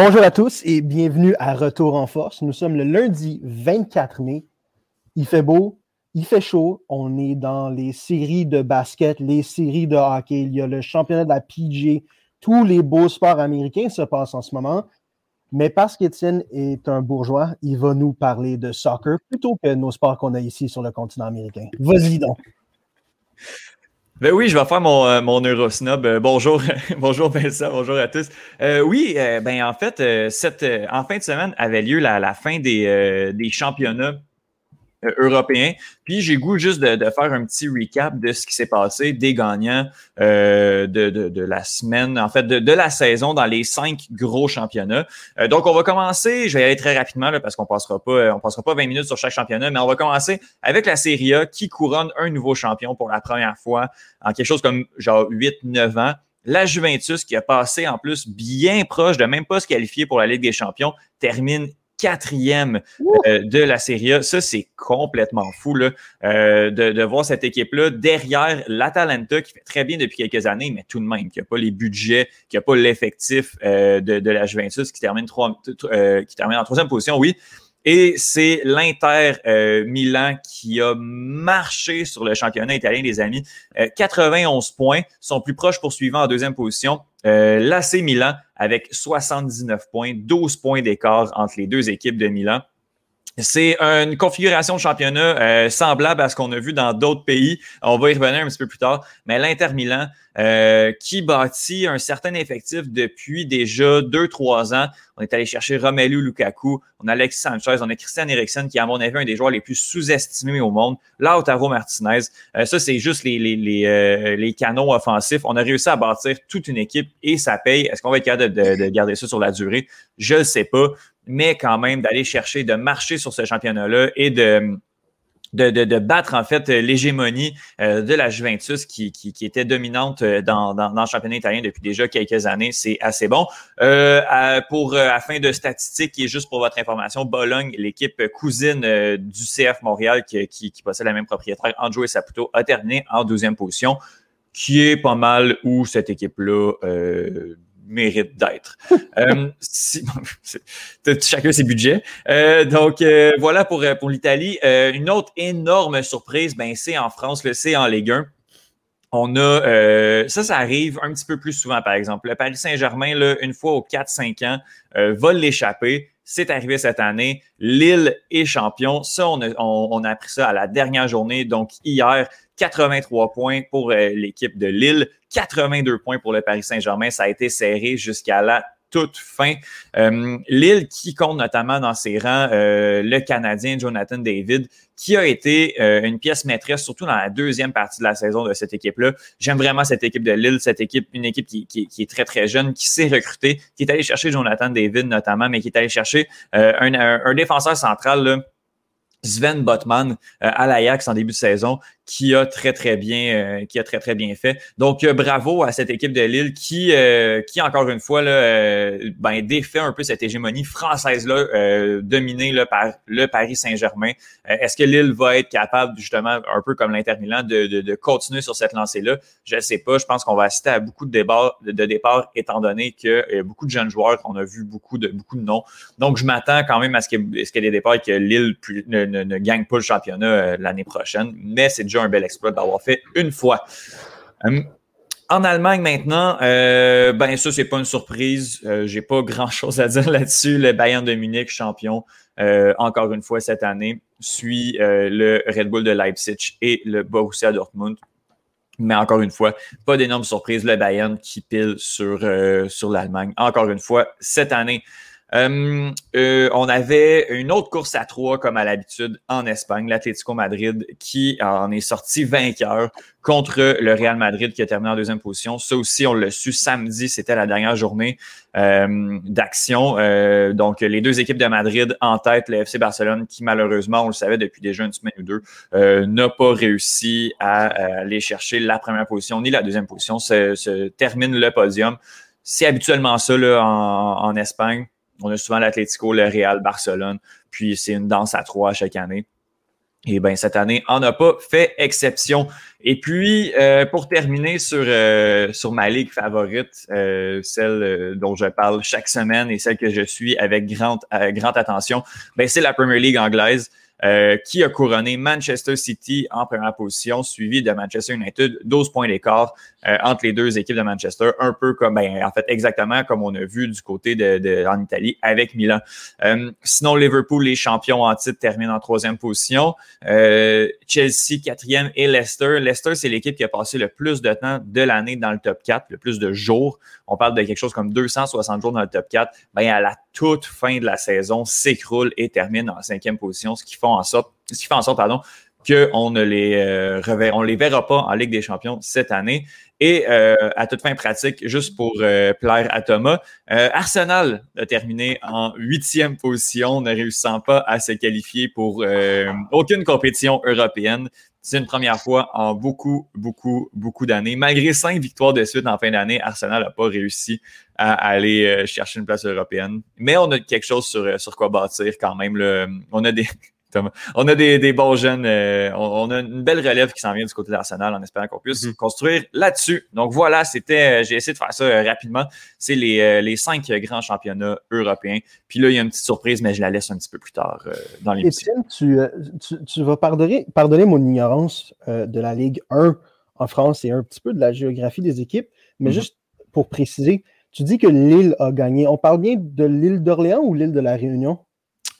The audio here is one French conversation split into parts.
Bonjour à tous et bienvenue à Retour en Force. Nous sommes le lundi 24 mai. Il fait beau, il fait chaud. On est dans les séries de basket, les séries de hockey. Il y a le championnat de la PG. Tous les beaux sports américains se passent en ce moment. Mais parce qu'Étienne est un bourgeois, il va nous parler de soccer plutôt que nos sports qu'on a ici sur le continent américain. Vas-y donc. Ben oui, je vais faire mon, euh, mon Eurosnob. Euh, bonjour, bonjour Vincent, bonjour à tous. Euh, oui, ben en fait, cette, en fin de semaine avait lieu la, la fin des, des championnats euh, européen. Puis j'ai goût juste de, faire un petit recap de ce qui s'est passé des gagnants euh, de, de, la semaine, en fait, de, la saison dans les cinq gros championnats. Euh, donc, on va commencer, je vais y aller très rapidement là, parce qu'on passera pas, on passera pas 20 minutes sur chaque championnat, mais on va commencer avec la Serie A qui couronne un nouveau champion pour la première fois en quelque chose comme genre 8-9 ans. La Juventus, qui a passé en plus bien proche de même pas se qualifier pour la Ligue des Champions, termine quatrième euh, de la Serie A. Ça, c'est complètement fou là, euh, de, de, voir cette équipe-là derrière l'Atalanta qui fait très bien depuis quelques années, mais tout de même, qui n'a pas les budgets, qui n'a pas l'effectif euh, de, de, la Juventus qui termine, trois, qui termine en troisième position, oui. Et c'est l'Inter Milan qui a marché sur le championnat italien, les amis. 91 points, son plus proche poursuivant en deuxième position. Euh, L'AC Milan avec 79 points, 12 points d'écart entre les deux équipes de Milan. C'est une configuration de championnat euh, semblable à ce qu'on a vu dans d'autres pays. On va y revenir un petit peu plus tard. Mais l'Inter Milan, euh, qui bâtit un certain effectif depuis déjà deux, trois ans. On est allé chercher Romelu Lukaku, on a Alexis Sanchez, on a Christian Eriksen, qui à mon avis un des joueurs les plus sous-estimés au monde. Lautaro Martinez. Euh, ça, c'est juste les, les, les, les, canons offensifs. On a réussi à bâtir toute une équipe et ça paye. Est-ce qu'on va être capable de, de garder ça sur la durée? Je ne sais pas mais quand même d'aller chercher, de marcher sur ce championnat-là et de, de, de, battre en fait l'hégémonie euh, de la Juventus qui, qui, qui était dominante euh, dans, dans, dans, le championnat italien depuis déjà quelques années. C'est assez bon. Euh, pour à fin de statistiques, et juste pour votre information, Bologne, l'équipe cousine du CF Montréal qui, qui, possède la même propriétaire, Andrew Saputo, a terminé en deuxième position, qui est pas mal où cette équipe-là mérite d'être. euh, chacun ses budgets. Euh, donc euh, voilà pour, pour l'Italie. une autre énorme surprise, ben, c'est en France, le c'est en Ligue 1. On a ça, ça arrive un petit peu plus souvent, par exemple. Le Paris Saint-Germain, une fois aux 4-5 ans, va l'échapper. C'est arrivé cette année. Lille est champion. Ça, on a, on a appris ça à la dernière journée. Donc, hier, 83 points pour l'équipe de Lille. 82 points pour le Paris Saint-Germain. Ça a été serré jusqu'à la toute fin. Euh, Lille qui compte notamment dans ses rangs euh, le Canadien Jonathan David, qui a été euh, une pièce maîtresse, surtout dans la deuxième partie de la saison de cette équipe-là. J'aime vraiment cette équipe de Lille, cette équipe, une équipe qui, est très, très jeune, qui s'est recrutée, qui est allé chercher Jonathan David notamment, mais qui est allé chercher un, un, un, défenseur central là, Sven Botman à l'Ajax en début de saison, qui a très très bien euh, qui a très très bien fait. Donc euh, bravo à cette équipe de Lille qui euh, qui encore une fois là ben défait un peu cette hégémonie française là dominée là, par le Paris Saint-Germain. Est-ce que Lille va être capable justement un peu comme l'Inter Milan de, de, continuer sur cette lancée là Je ne sais pas. Je pense qu'on va assister à beaucoup de débats de, de départ étant donné y a beaucoup de jeunes joueurs qu'on a vu beaucoup de beaucoup de noms. Donc je m'attends quand même à ce qu'il y ait des départs et que Lille ne, ne, ne, gagne pas le championnat l'année prochaine. Mais c'est déjà un bel exploit d'avoir fait une fois. Euh, en Allemagne maintenant, euh, ben ça c'est pas une surprise. Euh, j'ai pas grand chose à dire là-dessus. Le Bayern de Munich champion encore une fois cette année suit le Red Bull de Leipzig et le Borussia Dortmund. Mais encore une fois, pas d'énorme surprise. Le Bayern qui pile sur sur l'Allemagne. Encore une fois cette année. Euh, euh, on avait une autre course à trois, comme à l'habitude, en Espagne, l'Atlético Madrid, qui en est sorti vainqueur contre le Real Madrid, qui a terminé en deuxième position. Ça aussi, on l'a su samedi, c'était la dernière journée euh, d'action. donc, les deux équipes de Madrid en tête, le FC Barcelone, qui malheureusement, on le savait depuis déjà une semaine ou deux, n'a pas réussi à, aller chercher la première position ni la deuxième position. Se, termine le podium. C'est habituellement ça là, en, en Espagne on a souvent l'Atlético, le Real, Barcelone, puis c'est une danse à trois chaque année. Et bien, cette année, on n'a pas fait exception. Et puis, pour terminer sur, sur ma ligue favorite, celle dont je parle chaque semaine et celle que je suis avec grande, grande attention, ben, c'est la Premier League anglaise. Euh, qui a couronné Manchester City en première position, suivi de Manchester United, 12 points d'écart euh, entre les deux équipes de Manchester, un peu comme, ben, en fait, exactement comme on a vu du côté de, de en Italie avec Milan. Euh, sinon, Liverpool, les champions en titre, terminent en troisième position. Chelsea, quatrième, et Leicester. Leicester, c'est l'équipe qui a passé le plus de temps de l'année dans le top 4, le plus de jours. On parle de quelque chose comme 260 jours dans le top 4. Ben, à la toute fin de la saison, s'écroule et termine en cinquième position, ce qui fait en sorte, qu'on ne les euh, on les verra pas en Ligue des Champions cette année. Et euh, à toute fin pratique, juste pour euh, plaire à Thomas, Arsenal a terminé en huitième position, ne réussissant pas à se qualifier pour aucune compétition européenne. C'est une première fois en beaucoup, beaucoup, beaucoup d'années. Malgré cinq victoires de suite en fin d'année, Arsenal n'a pas réussi à aller chercher une place européenne. Mais on a quelque chose sur, sur quoi bâtir quand même. On a des, on a des, bons jeunes. Euh, on, a une belle relève qui s'en vient du côté d'Arsenal en espérant qu'on puisse mhm. construire là-dessus. Donc voilà, c'était. Euh, j'ai essayé de faire ça euh, rapidement. C'est les, cinq grands championnats européens. Puis là, il y a une petite surprise, mais je la laisse un petit peu plus tard dans l'émission. Étienne, tu, tu, vas pardonner, pardonner mon ignorance de la Ligue 1 en France et un petit peu de la géographie des équipes, mais mhm. juste pour préciser, tu dis que Lille a gagné. On parle bien de l'île d'Orléans ou l'île de la Réunion?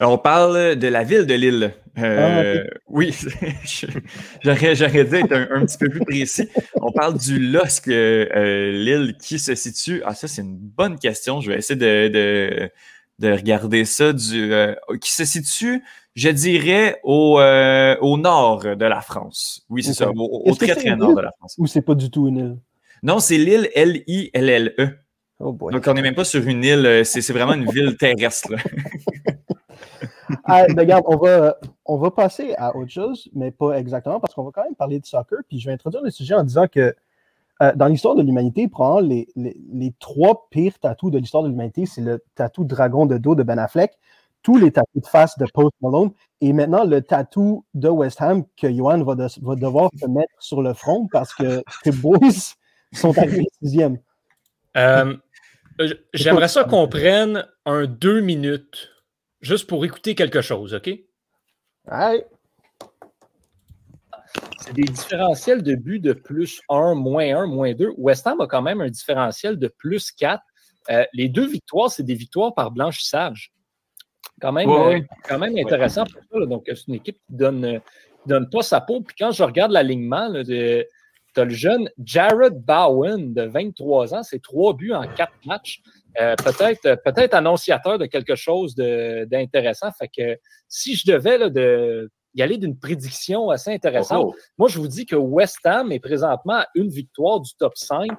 On parle de la ville de Lille. Euh, ah, oui, j'aurais, dû être un, petit peu plus précis. On parle du LOSC euh, Lille qui se situe. Ah, ça, c'est une bonne question. Je vais essayer de, de, regarder ça. Du, euh, qui se situe, je dirais, au, au nord de la France. Oui, c'est ça, au, très, très nord de la France. Ou c'est pas du tout une île? Non, c'est l'île L-I-L-L-E. Oh Donc, on n'est même pas sur une île, c'est, vraiment une ville terrestre. ah, regarde, on va, on va passer à autre chose, mais pas exactement, parce qu'on va quand même parler de soccer. Puis je vais introduire le sujet en disant que euh, dans l'histoire de l'humanité, probablement les, les, trois pires tatous de l'histoire de l'humanité, c'est le tatou dragon de dos de Ben Affleck, tous les tatous de face de Post Malone, et maintenant le tatou de West Ham que Johan va, va devoir se mettre sur le front parce que les boys sont arrivés sixième. Euh, j'aimerais ça qu'on prenne un deux minutes juste pour écouter quelque chose, OK? C'est des différentiels de but de plus 1, moins 1, moins 2. West Ham a quand même un différentiel de plus 4. Euh, les deux victoires, c'est des victoires par blanchissage. Quand même, euh, quand même intéressant pour ça. Donc, c'est une équipe qui donne, euh, donne pas sa peau. Puis quand je regarde l'alignement, tu as le jeune Jared Bowen de 23 ans, c'est trois buts en quatre matchs. Euh, peut-être peut-être annonciateur de quelque chose d'intéressant. Fait que si je devais là, de, y aller d'une prédiction assez intéressante, oh, oh. moi je vous dis que West Ham est présentement à une victoire du top 5.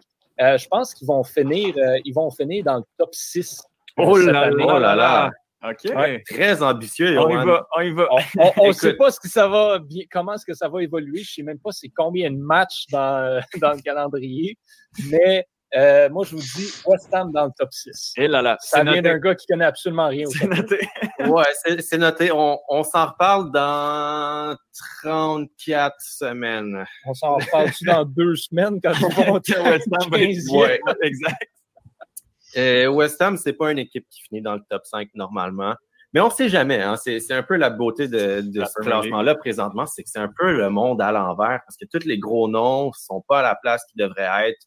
Euh, je pense qu'ils vont finir euh, ils vont finir dans le top 6. Oh là là, là OK. Très ambitieux. On y va. On ne On, sait pas ce que ça va, comment est-ce que ça va évoluer. Je ne sais même pas c'est combien de matchs dans, dans le calendrier. Mais euh, moi, je vous dis West Ham dans le top 6. Et eh là là, ça vient d'un gars qui connaît absolument rien au C'est noté. ouais, c'est noté. On, on s'en reparle dans 34 semaines. On s'en reparle dans deux semaines quand on va monter à West Ham? ouais, exact. Euh, West Ham, c'est pas une équipe qui finit dans le top 5 normalement. Mais on ne sait jamais. Hein. C'est un peu la beauté de, de ce classement-là présentement, c'est que c'est un peu le monde à l'envers parce que tous les gros noms ne sont pas à la place qu'ils devraient être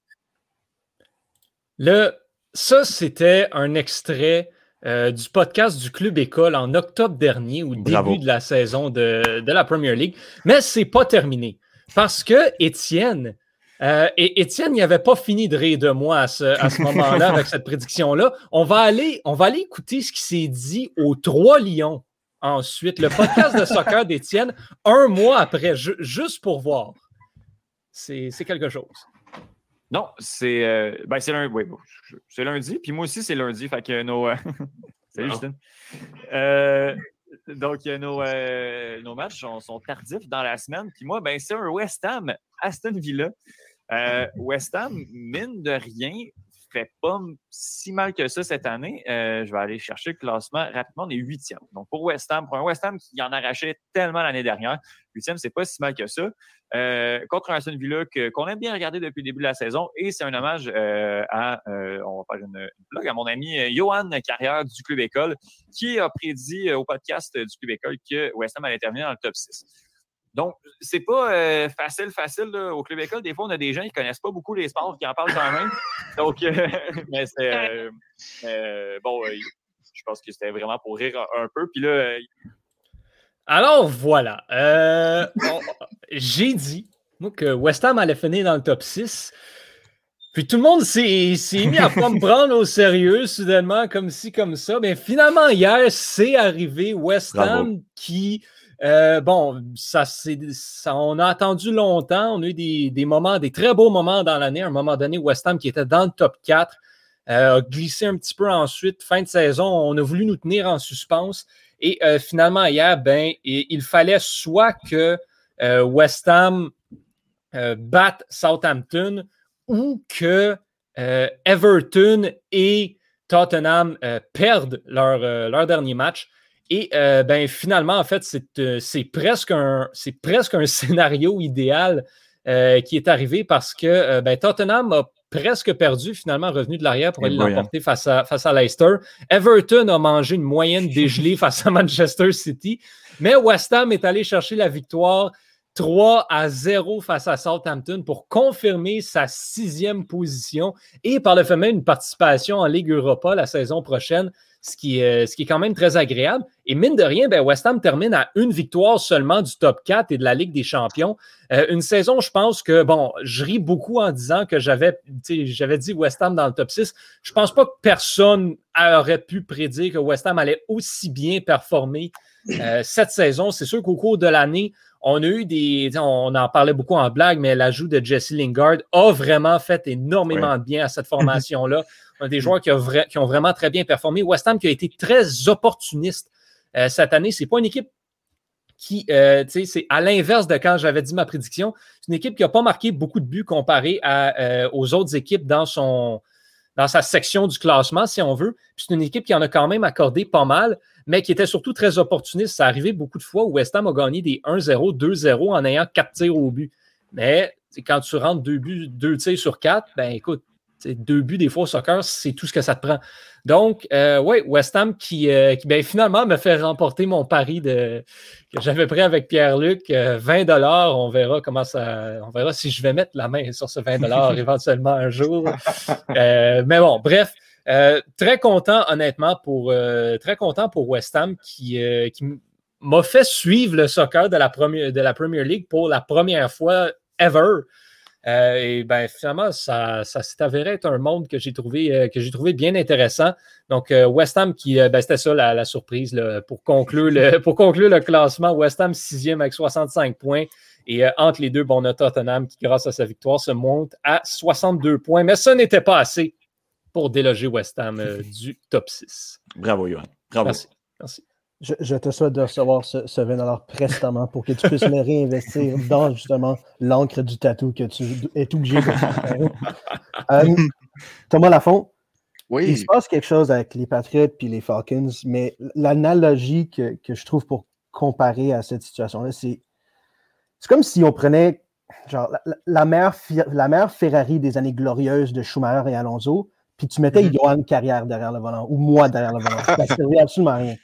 le, ça, c'était un extrait euh, du podcast du Club École en octobre dernier, au début de la saison de, la Premier League. Mais c'est pas terminé. Parce que Étienne, euh, et Étienne n'y avait pas fini de rire de moi à ce, moment-là avec cette prédiction-là. On, va aller, on va aller écouter ce qui s'est dit aux Trois Lions ensuite, le podcast de soccer d'Étienne, un mois après, juste pour voir. C'est quelque chose. Non, c'est euh, ben c'est lundi. Oui, c'est lundi. Puis moi aussi, c'est lundi. Fait que nos. Euh, salut, Justin. Euh, donc, nos, nos matchs sont, tardifs dans la semaine. Puis moi, ben, c'est un West Ham, Aston Villa. West Ham, mine de rien, fait pas si mal que ça cette année. Euh, je vais aller chercher le classement rapidement. On est huitième. Donc, pour West Ham, pour un West Ham qui en arrachait tellement l'année dernière, huitième, c'est pas si mal que ça. Euh, contre un Aston Villa qu'on aime bien regarder depuis le début de la saison. Et c'est un hommage euh, à, on va une, à mon ami Johan Carrière du Club École, qui a prédit au podcast du Club École que West Ham allait terminer dans le top 6. Donc, c'est pas euh, facile, facile au club école. Des fois, on a des gens qui connaissent pas beaucoup les sports qui en parlent quand même. Donc, euh, mais c'est euh, bon, je pense que c'était vraiment pour rire un, peu. Puis là. Alors voilà. J'ai dit moi, que West Ham allait finir dans le top 6. Puis tout le monde s'est mis à pas me prendre au sérieux soudainement, comme ci, comme ça. Mais finalement, hier, c'est arrivé. West Ham qui euh, bon, ça, on a attendu longtemps. On a eu des, moments, des très beaux moments dans l'année. À un moment donné, West Ham qui était dans le top 4 euh, a glissé un petit peu ensuite. Fin de saison, on a voulu nous tenir en suspense. Et euh, finalement, hier, ben, il, fallait soit que West Ham batte Southampton ou que Everton et Tottenham perdent leur dernier match. Et euh, ben, finalement, en fait, euh, c'est presque, un, presque un scénario idéal euh, qui est arrivé parce que ben, Tottenham a presque perdu, finalement revenu de l'arrière pour aller l'emporter face à, face à Leicester. Everton a mangé une moyenne dégelée face à Manchester City, mais West Ham est allé chercher la victoire 3 à 0 face à Southampton pour confirmer sa sixième position et par le fait même une participation en Ligue Europa la saison prochaine ce qui, est, ce qui est quand même très agréable. Et mine de rien, ben West Ham termine à une victoire seulement du top 4 et de la Ligue des champions. Euh, une saison, je pense que, bon, je ris beaucoup en disant que j'avais, j'avais dit West Ham dans le top 6. Je pense pas que personne aurait pu prédire que West Ham allait aussi bien performer euh, cette saison. C'est sûr qu'au cours de l'année, on a eu des. On en parlait beaucoup en blague, mais l'ajout de Jesse Lingard a vraiment fait énormément de bien à cette formation-là des joueurs qui, ont vraiment très bien performé. West Ham qui a été très opportuniste euh, cette année. Ce n'est pas une équipe qui, euh, c'est à l'inverse de quand j'avais dit ma prédiction. C'est une équipe qui n'a pas marqué beaucoup de buts comparé euh, aux autres équipes dans, son, dans sa section du classement, si on veut. c'est une équipe qui en a quand même accordé pas mal, mais qui était surtout très opportuniste. Ça arrivait beaucoup de fois où West Ham a gagné des 1-0, 2-0 en ayant 4 tirs au but. Mais quand tu rentres deux buts, deux tirs sur quatre, ben écoute, deux buts des fois au soccer, c'est tout ce que ça te prend. Donc, euh, oui, West Ham qui, euh, ben, finalement me fait remporter mon pari de, que j'avais pris avec Pierre-Luc. 20 euh, dollars, on verra comment ça. On verra si je vais mettre la main sur ce 20 dollars éventuellement un jour. mais bon, bref. très content, honnêtement, pour très content pour West Ham qui, qui m'a fait suivre le soccer de la, première, de la Premier League pour la première fois ever. Euh, et ben, finalement, ça, s'est avéré être un monde que j'ai trouvé, euh, que j'ai trouvé bien intéressant. Donc, euh, West Ham, qui, ben, c'était ça la, surprise pour, conclure le, pour conclure le classement. West Ham, sixième avec 65 points. Et entre les deux, bon, on a Tottenham qui, grâce à sa victoire, se monte à 62 points. Mais ça n'était pas assez pour déloger West Ham du top 6. Bravo, Johan. Bravo. Merci. Merci. Je, te souhaite de recevoir ce, ce 20 prestement pour que tu puisses le réinvestir dans justement l'encre du tatou que tu es obligé de faire. Euh, Thomas Lafont, oui. il se passe quelque chose avec les Patriots et les Falcons, mais l'analogie que, je trouve pour comparer à cette situation-là, c'est comme si on prenait genre, la, mère, la meilleure Ferrari des années glorieuses de Schumacher et Alonso, puis tu mettais mm Johan Carrière derrière le volant, ou moi derrière le volant. Ça ne servait absolument à rien.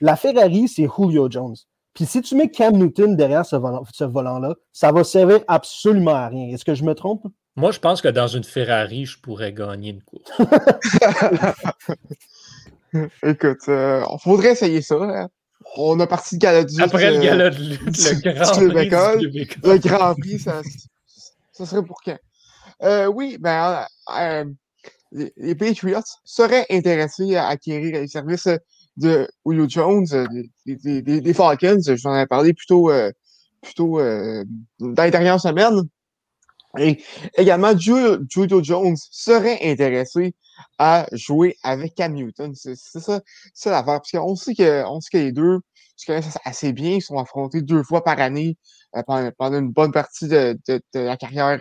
La Ferrari, c'est Julio Jones. Puis si tu mets Cam Newton derrière ce, volant, là ça va servir absolument à rien. Est-ce que je me trompe? Moi, je pense que dans une Ferrari, je pourrais gagner une course. Écoute, il euh, faudrait essayer ça. Hein. On a parti de gala Après le euh, gala de le Grand Prix. Le Grand Prix, ça, ça serait pour quand? Euh, oui, ben, les, Patriots seraient intéressés à acquérir les services de Julio Jones, euh, des, Falcons, j'en ai parlé plutôt, euh, plutôt euh, dans les dernières semaines. Et également, Julio Jones serait intéressé à jouer avec Cam Newton. C'est ça, ça l'affaire. Parce qu'on sait que, on sait que les deux se connaissent assez bien. Ils sont affrontés deux fois par année pendant, une bonne partie de, de, la carrière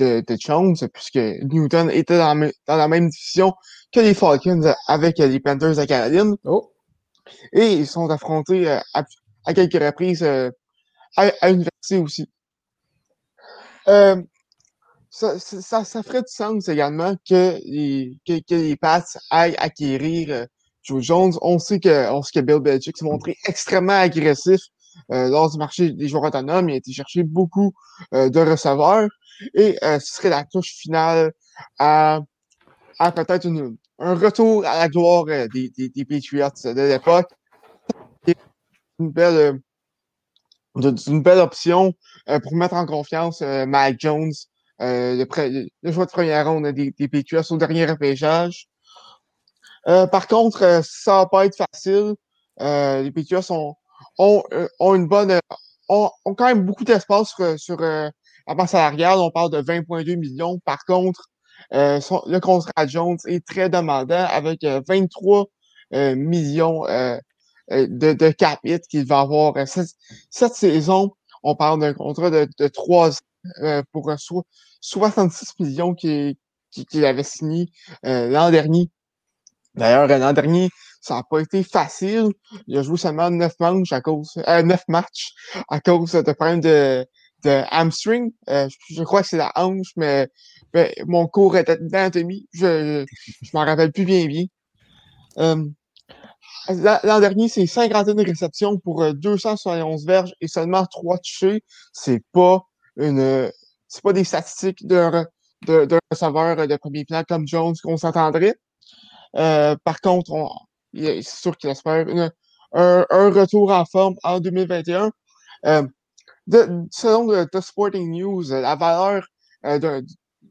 de, de Jones, puisque Newton était dans, dans, la même division que les Falcons avec les Panthers de Caroline. Oh. Et ils sont affrontés à, à quelques reprises à, à l'université aussi. Euh, ça, ça, ça, ferait du sens également que les, que, que les Pats aillent acquérir euh, Joe Jones. On sait que, on sait que Bill Belichick s'est montré extrêmement agressif euh, lors du marché des joueurs autonomes. Il a été chercher beaucoup euh, de receveurs et euh, ce serait la touche finale à, à peut-être un retour à la gloire des, des, des Patriots de l'époque. Une belle, une belle option pour mettre en confiance Mike Jones euh, le, le, choix de première ronde des, des Patriots au dernier repêchage. Euh, par contre, euh, ça va pas être facile. les Patriots ont, ont, ont, une bonne, ont, ont quand même beaucoup d'espace sur, sur masse salariale. On parle de 20,2 millions. Par contre, le contrat Jones est très demandant avec 23 millions de, de qu'il va avoir cette, saison. On parle d'un contrat de, de 3 ans pour 66 millions qu'il avait signé euh, l'an dernier. D'ailleurs, l'an dernier, ça n'a pas été facile. Il a joué seulement 9 matchs à cause, euh, 9 matchs à cause de problèmes de, de hamstring. Euh, je, crois que c'est la hanche, mais, mon cours était d'anatomie. Je, je, m'en rappelle plus bien bien. Euh, L'an dernier, c'est 51 réceptions pour 271 euh, verges et seulement 3 touchés. C'est pas une, c'est pas des statistiques d'un de, de receveur de premier plan comme Jones qu'on s'entendrait. Euh, par contre, c'est sûr qu'il espère un, un, retour en forme en 2021. Euh, de, selon The Sporting News, la valeur euh, de,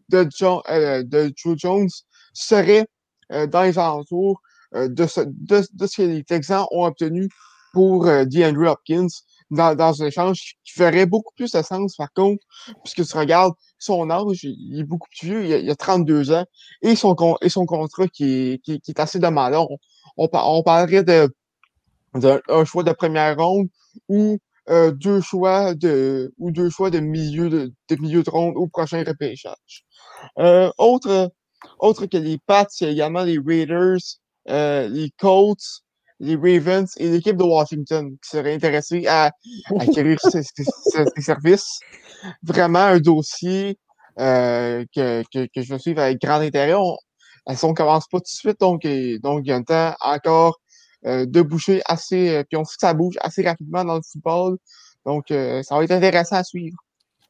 de, John, euh, de Joe Jones serait euh, dans les alentours de, ce, de, de ce que les Texans ont obtenu pour DeAndre Hopkins dans, dans un échange qui ferait beaucoup plus de sens, par contre, puisque tu regardes son âge, il est beaucoup plus vieux, il a, a 32 ans, et son, et son contrat qui est, qui, qui est assez demandant. On, on, on parlerait de, d'un choix de première ronde ou euh, deux choix de ou deux choix de milieu de, de milieu de ronde au prochain repêchage. Euh, autre, autre que les Pats, il y a également les Raiders, euh, les Colts, les Ravens et l'équipe de Washington qui seraient intéressés à, acquérir ces, services. Vraiment un dossier que, que, que, je vais suivre avec grand intérêt. On, elles ne commence pas tout de suite, donc, donc il y a un temps encore de boucher assez, euh, puis on sait que ça bouge assez rapidement dans le football. Donc, euh, ça va être intéressant à suivre.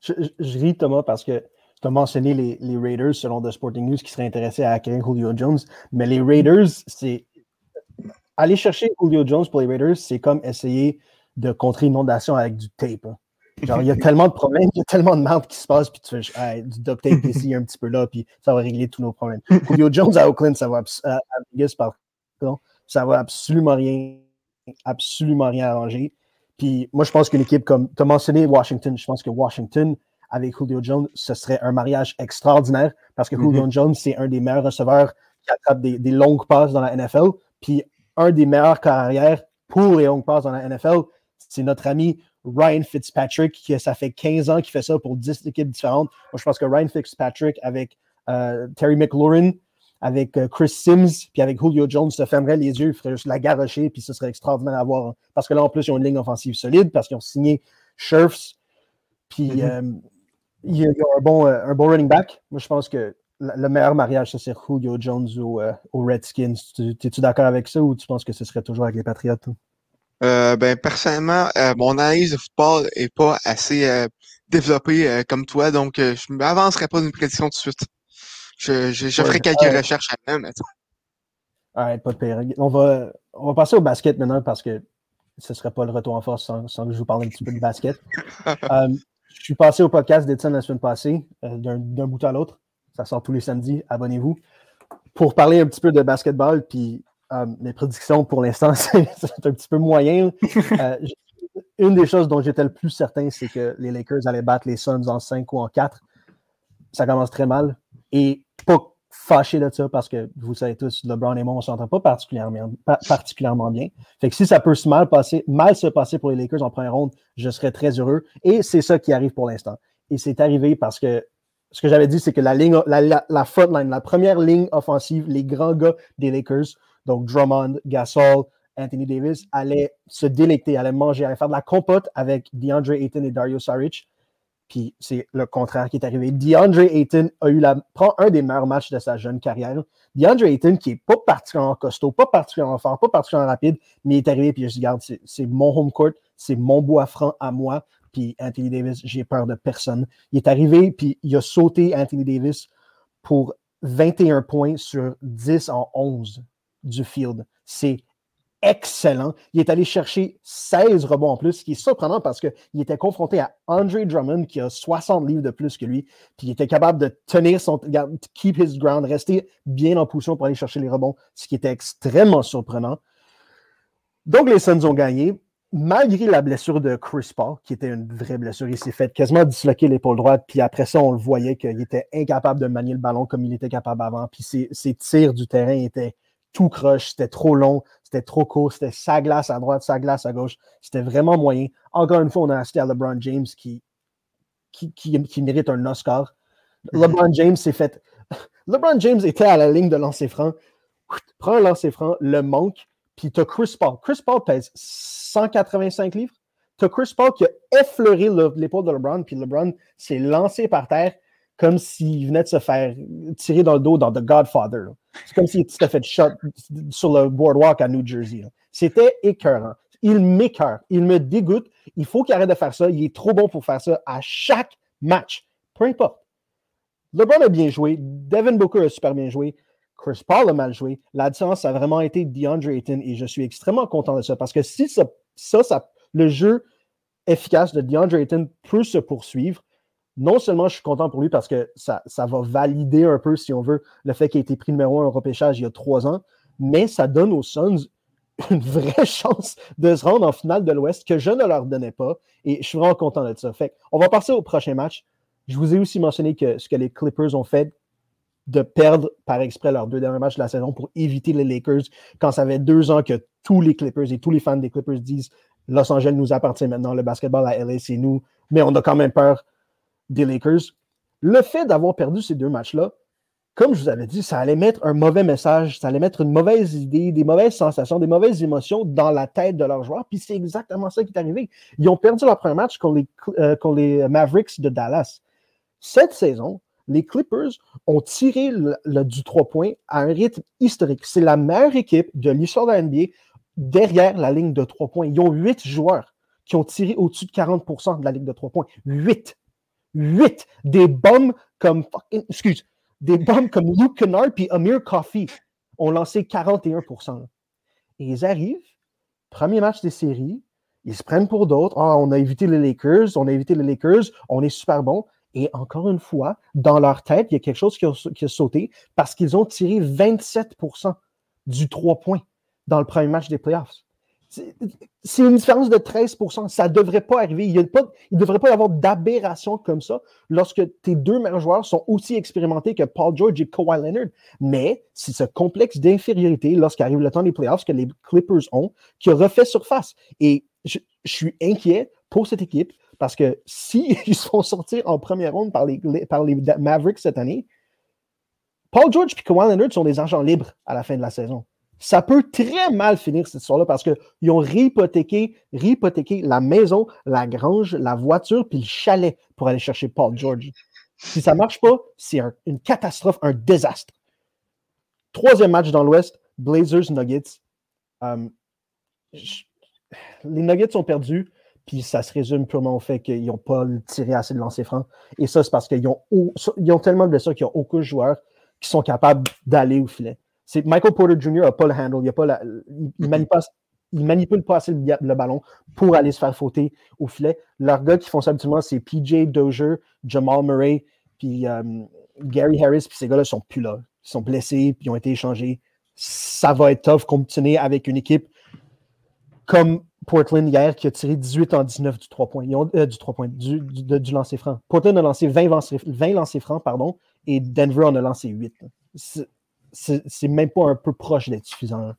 Je, je, ris, Thomas, parce que tu as mentionné les, les, Raiders selon The Sporting News qui seraient intéressés à acquérir Julio Jones, mais les Raiders, c'est aller chercher Julio Jones pour les Raiders, c'est comme essayer de contrer une inondation avec du tape. Hein. Genre, il y a tellement de problèmes, il y a tellement de merde qui se passe, puis tu fais du duct tape ici, un petit peu là, puis ça va régler tous nos problèmes. Julio Jones à Oakland, ça va, à Vegas, pardon, ça va absolument rien, absolument rien arranger. Puis moi, je pense qu'une équipe comme, tu as mentionné Washington, je pense que Washington, avec Julio Jones, ce serait un mariage extraordinaire parce que Julio mm-hmm. Jones, c'est un des meilleurs receveurs qui attrape des, des longues passes dans la NFL. Puis un des meilleurs carrières pour les longues passes dans la NFL, c'est notre ami Ryan Fitzpatrick, qui ça fait 15 ans qu'il fait ça pour 10 équipes différentes. Moi, je pense que Ryan Fitzpatrick avec euh, Terry McLaurin, avec euh, Chris Sims, puis avec Julio Jones, se fermerait les yeux, il ferait juste la garocher, puis ce serait extraordinaire à voir. Hein. Parce que là, en plus, ils ont une ligne offensive solide, parce qu'ils ont signé Scherfs, puis mm-hmm. euh, il y a un bon, un bon running back. Moi, je pense que le meilleur mariage, c'est Julio Jones ou euh, aux Redskins. Es-tu d'accord avec ça ou tu penses que ce serait toujours avec les Patriots? Euh, ben, personnellement, euh, mon analyse de football est pas assez développée comme toi, donc je ne m'avancerai pas d'une prédiction tout de suite. Je, je, je ferai quelques recherches à même. pas de pire. On va, on va passer au basket maintenant parce que ce ne serait pas le retour en force sans, sans, que je vous parle un petit peu de basket. je suis passé au podcast d'Étienne la semaine passée, d'un bout à l'autre. Ça sort tous les samedis. Abonnez-vous. Pour parler un petit peu de basketball, puis euh, mes prédictions pour l'instant, c'est un petit peu moyen. Euh, une des choses dont j'étais le plus certain, c'est que les Lakers allaient battre les Suns en 5 ou en 4. Ça commence très mal. Et pas fâché de ça parce que vous savez tous, LeBron et moi, on ne s'entend pas particulièrement, bien. Fait que si ça peut se mal, passer, se passer pour les Lakers en première ronde, je serais très heureux. Et c'est ça qui arrive pour l'instant. Et c'est arrivé parce que ce que j'avais dit, c'est que la ligne, la, la, la première ligne offensive, les grands gars des Lakers, donc Drummond, Gasol, Anthony Davis, allaient se délecter, allaient manger, allaient faire de la compote avec DeAndre Ayton et Dario Saric. Puis c'est le contraire qui est arrivé. DeAndre Ayton a eu la, prend un des meilleurs matchs de sa jeune carrière. DeAndre Ayton, qui n'est pas particulièrement costaud, pas particulièrement fort, pas particulièrement rapide, mais il est arrivé, puis je dis, regarde, c'est mon home court, c'est mon bois franc à moi. Puis Anthony Davis, j'ai peur de personne. Il est arrivé, puis il a sauté Anthony Davis pour 21 points sur 10 en 11 du field. C'est excellent. Il est allé chercher 16 rebonds en plus, ce qui est surprenant parce qu'il était confronté à Andre Drummond qui a 60 livres de plus que lui, puis il était capable de tenir son keep his ground, rester bien en position pour aller chercher les rebonds, ce qui était extrêmement surprenant. Donc les Suns ont gagné. Malgré la blessure de Chris Paul, qui était une vraie blessure, il s'est fait quasiment disloquer l'épaule droite, puis après ça, on le voyait qu'il était incapable de manier le ballon comme il était capable avant, puis ses, ses tirs du terrain étaient tout croche, c'était trop long, c'était trop court, c'était sa glace à droite, sa glace à gauche. C'était vraiment moyen. Encore une fois, on a assisté à LeBron James qui, qui, qui, mérite un Oscar. Mm-hmm. LeBron James s'est fait. LeBron James était à la ligne de lancer franc, prend un lancer franc, le manque, puis tu as Chris Paul. Chris Paul pèse 185 livres. Tu as Chris Paul qui a effleuré l'épaule de LeBron, puis LeBron s'est lancé par terre comme s'il venait de se faire tirer dans le dos dans The Godfather. C'est comme s'il s'était fait shot sur le boardwalk à New Jersey. C'était écœurant. Il m'écœure. Il me dégoûte. Il faut qu'il arrête de faire ça. Il est trop bon pour faire ça à chaque match. Peu importe. LeBron a bien joué. Devin Booker a super bien joué. Chris Paul a mal joué. La différence a vraiment été DeAndre Ayton et je suis extrêmement content de ça parce que si ça, ça, ça le jeu efficace de DeAndre Ayton peut se poursuivre, non seulement je suis content pour lui parce que ça, va valider un peu, si on veut, le fait qu'il ait été pris numéro un au repêchage il y a trois ans, mais ça donne aux Suns une vraie chance de se rendre en finale de l'Ouest que je ne leur donnais pas. Et je suis vraiment content de ça. Fait on va passer au prochain match. Je vous ai aussi mentionné que ce que les Clippers ont fait de perdre par exprès leurs deux derniers matchs de la saison pour éviter les Lakers quand ça fait deux ans que tous les Clippers et tous les fans des Clippers disent Los Angeles nous appartient maintenant, le basketball à LA c'est nous, mais on a quand même peur des Lakers, le fait d'avoir perdu ces deux matchs-là, comme je vous avais dit, ça allait mettre un mauvais message, ça allait mettre une mauvaise idée, des mauvaises sensations, des mauvaises émotions dans la tête de leurs joueurs. Puis c'est exactement ça qui est arrivé. Ils ont perdu leur premier match contre les, euh, Mavericks de Dallas. Cette saison, les Clippers ont tiré du trois points à un rythme historique. C'est la meilleure équipe de l'histoire de la NBA derrière la ligne de trois points. Ils ont huit joueurs qui ont tiré au-dessus de 40% de la ligne de trois points. Huit. 8 des bombes comme excuse, des bombes comme Luke Kennard et Amir Coffey ont lancé 41 Et ils arrivent, premier match des séries, ils se prennent pour d'autres. Ah, on a évité les Lakers, on a évité les Lakers, on est super bon. Et encore une fois, dans leur tête, il y a quelque chose qui a sauté parce qu'ils ont tiré 27% du 3 points dans le premier match des playoffs. C'est une différence de 13% Ça ne devrait pas arriver. Il ne devrait pas y avoir d'aberration comme ça lorsque tes deux meilleurs joueurs sont aussi expérimentés que Paul George et Kawhi Leonard. Mais c'est ce complexe d'infériorité lorsqu'arrive le temps des playoffs que les Clippers ont qui refait surface. Et je, suis inquiet pour cette équipe parce que s'ils ils se font sortir en première ronde par les, par les Mavericks cette année, Paul George et Kawhi Leonard sont des agents libres à la fin de la saison ça peut très mal finir cette histoire-là parce qu'ils ont réhypothéqué, la maison, la grange, la voiture, puis le chalet pour aller chercher Paul George. Si ça ne marche pas, c'est une catastrophe, un désastre. Troisième match dans l'Ouest, Blazers Nuggets. Um, les Nuggets sont perdus, puis ça se résume purement au fait qu'ils n'ont pas tiré assez de lancers francs. Et ça, c'est parce qu'ils ont, ont tellement de blessures qu'il n'y a aucun joueur qui sont capables d'aller au filet. Michael Porter Jr. n'a pas le handle, il, a pas la, il, manipule, pas assez le, ballon pour aller se faire fauter au filet. Leurs gars qui font ça habituellement, c'est PJ Dozier, Jamal Murray, puis euh, Gary Harris, puis ces gars-là sont plus là. Ils sont blessés, puis ils ont été échangés. Ça va être tough continuer avec une équipe comme Portland hier qui a tiré 18 en 19 du 3 points, euh, du 3 points, du, du, lancer franc. Portland a lancé 20, 20 lancers francs, pardon, et Denver en a lancé 8 c'est même pas un peu proche d'être suffisant.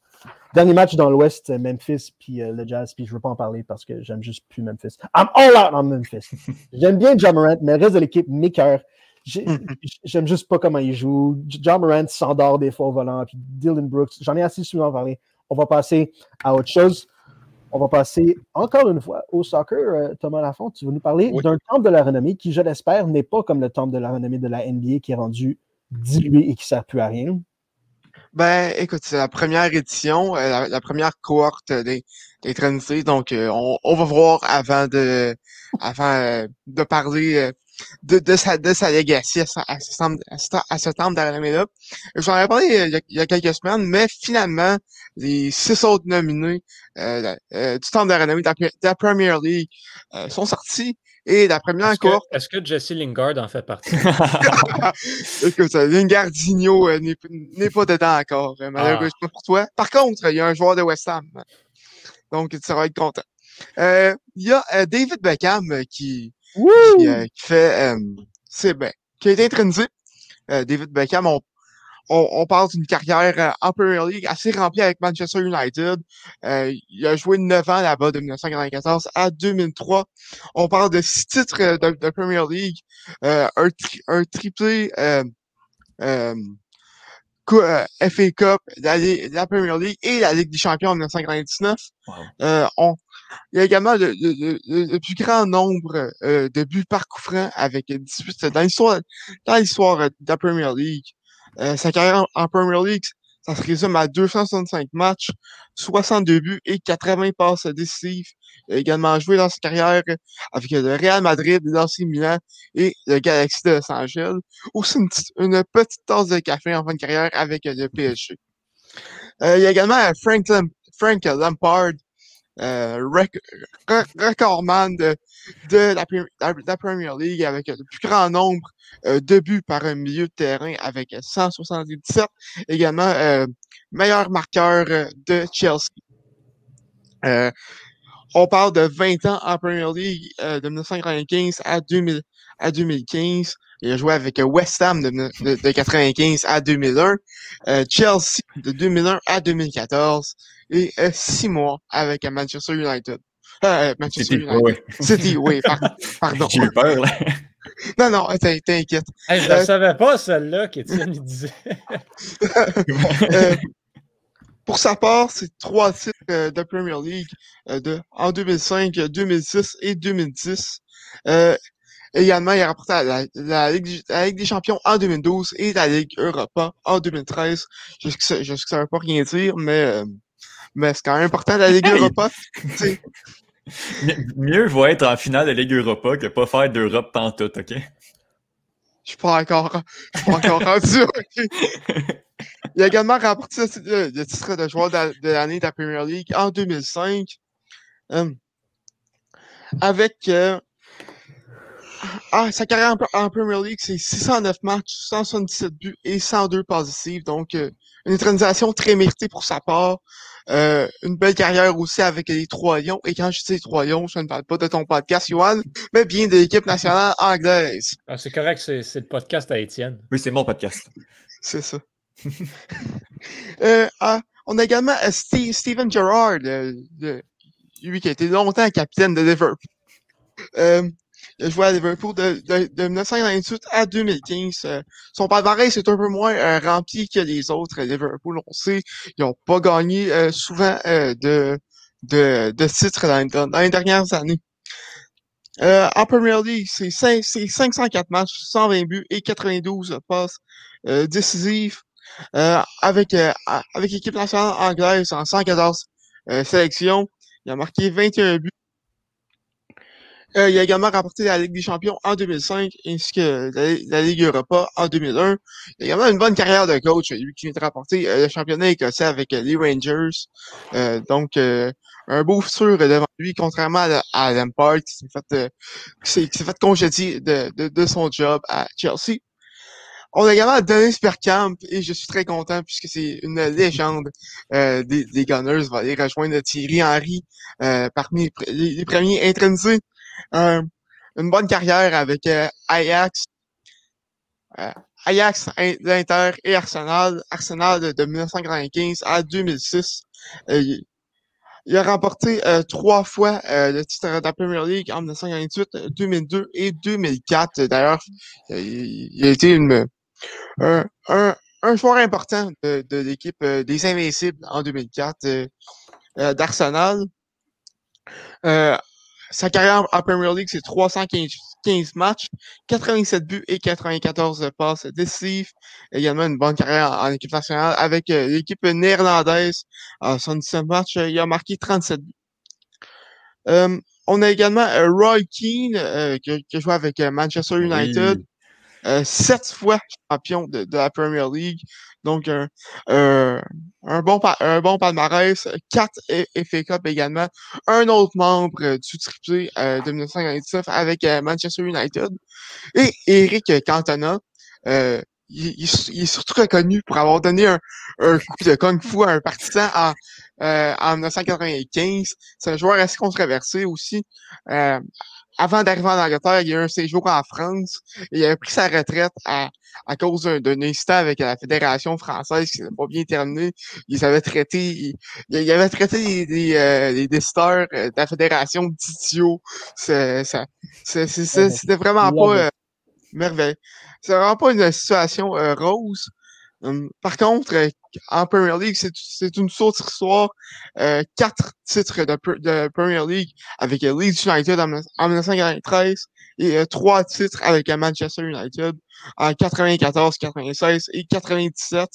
Dernier match dans l'Ouest, Memphis puis euh, le Jazz, puis je veux pas en parler parce que j'aime juste plus Memphis. I'm all out on Memphis. J'aime bien John Morant, mais le reste de l'équipe m'écœure. J'aime juste pas comment il joue. John Morant s'endort des fois au volant. Puis Dylan Brooks, j'en ai assez souvent parlé. On va passer à autre chose. On va passer encore une fois au soccer. Euh, Thomas Lafont, tu vas nous parler d'un temple de la renommée qui, je l'espère, n'est pas comme le temple de la renommée de la NBA qui est rendu dilué et qui ne sert plus à rien. Ben, écoute, c'est la première édition, euh, la, première cohorte des, des Donc, euh, on, va voir avant de, avant de parler de, de, sa, de sa legacy à, ce temple, à ce temple là J'en avais parlé euh, il y, a, quelques semaines, mais finalement, les six autres nominés euh, euh, du temple d'Arenami de, de, la Premier League sont sortis. Et la première cohorte... Est-ce que Jesse Lingard en fait partie? Écoute, Lingardinho n'est pas dedans encore, malheureusement ah. pour toi. Par contre, il y a un joueur de West Ham. Donc, tu seras être content. Il y a David Beckham qui, qui, euh, qui, fait, euh, c'est ben, qui a été intronisé. Euh, David Beckham, on, on, on parle d'une carrière en Premier League assez remplie avec Manchester United. il a joué 9 ans là-bas de 1994 à 2003. On parle de six titres de, de Premier League, un, un triplé FA Cup, la, la, Premier League et la Ligue des Champions en 1999. Euh, on, il y a également le, le, plus grand nombre euh, de buts par coup avec 18 dans l'histoire dans l'histoire euh, de la Premier League. Euh, sa carrière en, Premier League, ça se résume à 265 matchs, 62 buts et 80 passes décisives. Il a également joué dans sa carrière avec le Real Madrid, l'AC Milan et le Galaxy de Los Angeles. Aussi une, une, petite tasse de café en fin de carrière avec le PSG. il y a également Frank Lampard, euh, recordman de, la, Premier League avec le plus grand nombre euh, de buts par un milieu de terrain avec 177. Également, euh, meilleur marqueur de Chelsea. on parle de 20 ans en Premier League de 1995 à, 2000, à 2015. Il a joué avec West Ham de, de, de 95 à 2001, Chelsea de 2001 à 2014 et euh, six mois avec Manchester United. Euh, Manchester City, United. Oui. City, oui, pardon. J'ai eu peur, là. Non, non, t'inquiète. Hey, je ne euh, savais pas, celle-là, qu'Étienne disait. euh, pour sa part, c'est trois titres euh, de Premier League de, en 2005, 2006 et 2010. Euh, également, il a rapporté la, la, Ligue, la, Ligue, des Champions en 2012 et la Ligue Europa en 2013. Je ne savais pas rien dire, mais mais c'est quand même important la Ligue Europa. Mieux vaut être en finale de Ligue Europa que pas faire d'Europe pantoute, OK? Je suis pas encore, je suis pas encore rendu, OK? Il a également remporté le, titre de joueur de, l'année de la Premier League en 2005 euh, avec euh, ah, sa carrière en, Premier League, c'est 609 matchs, 177 buts et 102 positifs. Donc, euh, une intronisation très méritée pour sa part. Euh, une belle carrière aussi avec les Trois Lions. Et quand je dis les Trois Lions, je ne parle pas de ton podcast, Johan, mais bien de l'équipe nationale anglaise. Ah, c'est correct, c'est, le podcast à Étienne. Oui, c'est mon podcast. C'est ça. euh, ah, on a également euh, Steve, Steven Gerrard, lui qui a été longtemps capitaine de Liverpool. Euh, il a joué à Liverpool de, de, de 1928 à 2015. Euh, son palmarès est un peu moins euh, rempli que les autres. Liverpool, on sait, ils n'ont pas gagné euh, souvent de, de, de titres dans, les dernières années. en Premier League, c'est 504 matchs, 120 buts et 92 passes décisives. avec avec l'équipe nationale anglaise en 114 sélections. Il a marqué 21 buts euh, il a également remporté la Ligue des Champions en 2005 ainsi que la, Ligue Europa en 2001. Il a également une bonne carrière de coach, lui qui vient de remporter euh, le championnat écossais avec euh, les Rangers. donc, un beau futur devant lui, contrairement à, à Lampard qui s'est fait, s'est fait congédier de, de, de, son job à Chelsea. On a également Dennis Bergkamp et je suis très content puisque c'est une légende des, des Gunners. va aller rejoindre Thierry Henry parmi les, les premiers intronisés une bonne carrière avec euh, Ajax, euh, Ajax, l'Inter et Arsenal. Arsenal de, 1995 à 2006. il a remporté euh, trois fois euh, le titre de la Premier League en 1998, 2002 et 2004. D'ailleurs, il, a été une, un, un, un joueur important de, de l'équipe des Invincibles en 2004 d'Arsenal. Sa carrière en Premier League, c'est 315 15 matchs, 87 buts et 94 passes décisives. Également une bonne carrière en, équipe nationale avec euh, l'équipe néerlandaise. En 77 matchs, il a marqué 37 buts. Euh, on a également euh, Roy Keane qui, qui, a joué avec Manchester United. Sept fois champion de, de, la Premier League. Donc, un, euh, un, bon, un bon palmarès, quatre FA Cup également, un autre membre du triplé euh, de 1999 avec euh, Manchester United. Et Eric Cantona, euh, il, est surtout reconnu pour avoir donné un, un coup de kung fu à un partisan en, euh, en 1995. C'est un joueur assez controversé aussi. Euh, avant d'arriver en Angleterre, il y a eu un séjour en France et il a pris sa retraite à, à cause d'un incident avec la Fédération française qui n'a pas bien terminé. Il avait traité, il, avait traité des, euh, des, décideurs euh, de la Fédération d'idiots. C'était vraiment pas euh, merveilleux. C'est vraiment pas une situation rose. Hum, par contre, euh, en Premier League, c'est une autre histoire. Euh, quatre titres de, Premier League avec Leeds United en, 1993 et euh, trois titres avec Manchester United en 94, 96 et 97.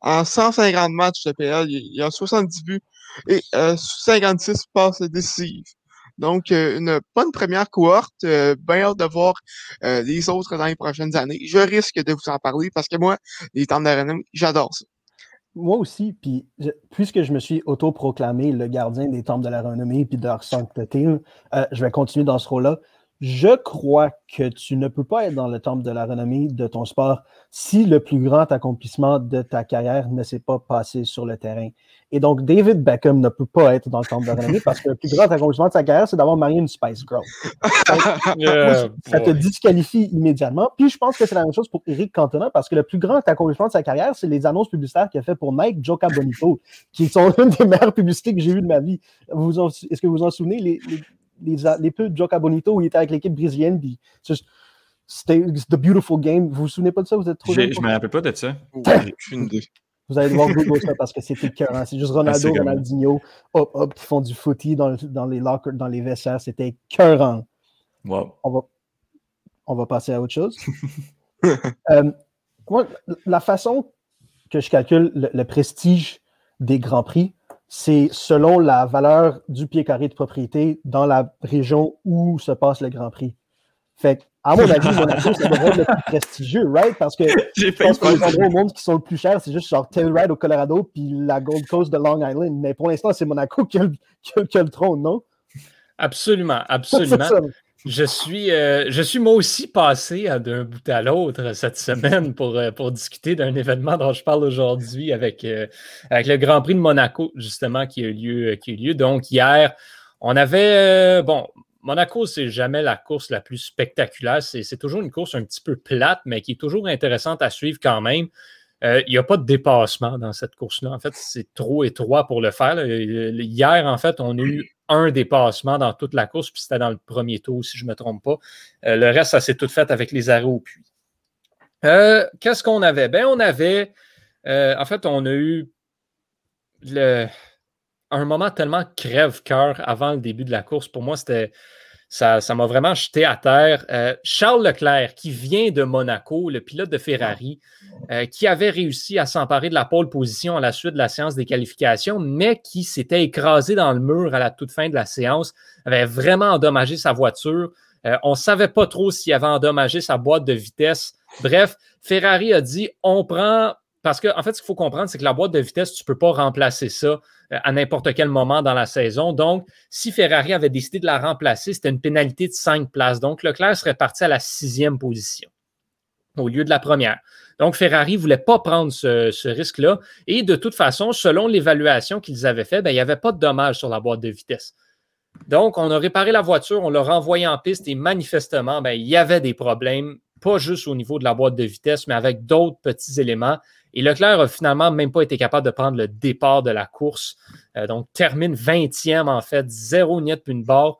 En 150 matchs de PL, il y a 70 buts et 56 passes décisives. Donc, euh, une bonne première cohorte. Euh, bien hâte de voir euh, les autres dans les prochaines années. Je risque de vous en parler parce que moi, les temps de j'adore ça. Moi aussi, puis puisque je me suis autoproclamé le gardien des temples de la renommée puis de leur sancteté, je vais continuer dans ce rôle-là. Je crois que tu ne peux pas être dans le temple de la renommée de ton sport si le plus grand accomplissement de ta carrière ne s'est pas passé sur le terrain. Et donc, David Beckham ne peut pas être dans le temple de la renommée parce que le plus grand accomplissement de sa carrière, c'est d'avoir marié une Spice Girl. ça te disqualifie immédiatement. Puis je pense que c'est la même chose pour Eric Cantona parce que le plus grand accomplissement de sa carrière, c'est les annonces publicitaires qu'il a fait pour Nike, Joe Bonito, qui sont une des meilleures publicités que j'ai eues de ma vie. Est-ce que vous vous en souvenez? Les, les, les pubs Joe Bonito où il était avec l'équipe brésilienne. c'était The Beautiful Game. Vous vous souvenez pas de ça? Vous êtes trop Je ne me rappelle pas de ça. Vous allez devoir Google ça parce que c'est écœurant. C'est juste Ronaldo, Ronaldinho, hop, hop, qui font du footy dans, dans les lockers, dans les vestiaires. C'était écœurant. Wow. On va, on va passer à autre chose. euh, moi, la façon que je calcule le, le prestige des Grands Prix, c'est selon la valeur du pied carré de propriété dans la région où se passe le Grand Prix. Fait à mon avis, Monaco, c'est devrait être le plus prestigieux, right? Parce que je pense que les endroits au monde qui sont le plus chers, c'est juste genre Telluride au Colorado puis la Gold Coast de Long Island. Mais pour l'instant, c'est Monaco qui a, le, qui, a, le, trône, non? Absolument, absolument. Je suis, euh, je suis moi aussi passé d'un bout à l'autre cette semaine pour, euh, pour discuter d'un événement dont je parle aujourd'hui avec, euh, avec le Grand Prix de Monaco, justement, qui a eu lieu. Qui a eu lieu. Donc, hier, on avait, bon, Monaco, c'est jamais la course la plus spectaculaire. C'est toujours une course un petit peu plate, mais qui est toujours intéressante à suivre quand même. Il n'y a pas de dépassement dans cette course-là. En fait, c'est trop étroit pour le faire. Hier, en fait, on a eu un dépassement dans toute la course, puis c'était dans le premier tour, si je ne me trompe pas. Euh, le reste, ça s'est tout fait avec les arrêts au puits. Euh, qu'est-ce qu'on avait? Ben, on avait, euh, en fait, on a eu le, un moment tellement crève-cœur avant le début de la course. Pour moi, c'était ça, m'a vraiment jeté à terre. Euh, Charles Leclerc, qui vient de Monaco, le pilote de Ferrari, euh, qui avait réussi à s'emparer de la pole position à la suite de la séance des qualifications, mais qui s'était écrasé dans le mur à la toute fin de la séance, avait vraiment endommagé sa voiture. Euh, on ne savait pas trop s'il avait endommagé sa boîte de vitesse. Bref, Ferrari a dit on prend. Parce qu'en en fait, ce qu'il faut comprendre, c'est que la boîte de vitesse, tu ne peux pas remplacer ça. Euh, à n'importe quel moment dans la saison. Donc, si Ferrari avait décidé de la remplacer, c'était une pénalité de cinq places. Donc, Leclerc serait parti à la sixième position au lieu de la première. Donc, Ferrari ne voulait pas prendre ce, risque-là. Et de toute façon, selon l'évaluation qu'ils avaient faite, ben, il n'y avait pas de dommages sur la boîte de vitesse. Donc, on a réparé la voiture, on l'a renvoyée en piste et manifestement, ben, il y avait des problèmes pas juste au niveau de la boîte de vitesse, mais avec d'autres petits éléments. Et Leclerc a finalement même pas été capable de prendre le départ de la course. Euh, donc, termine 20e en fait, zéro puis une barre.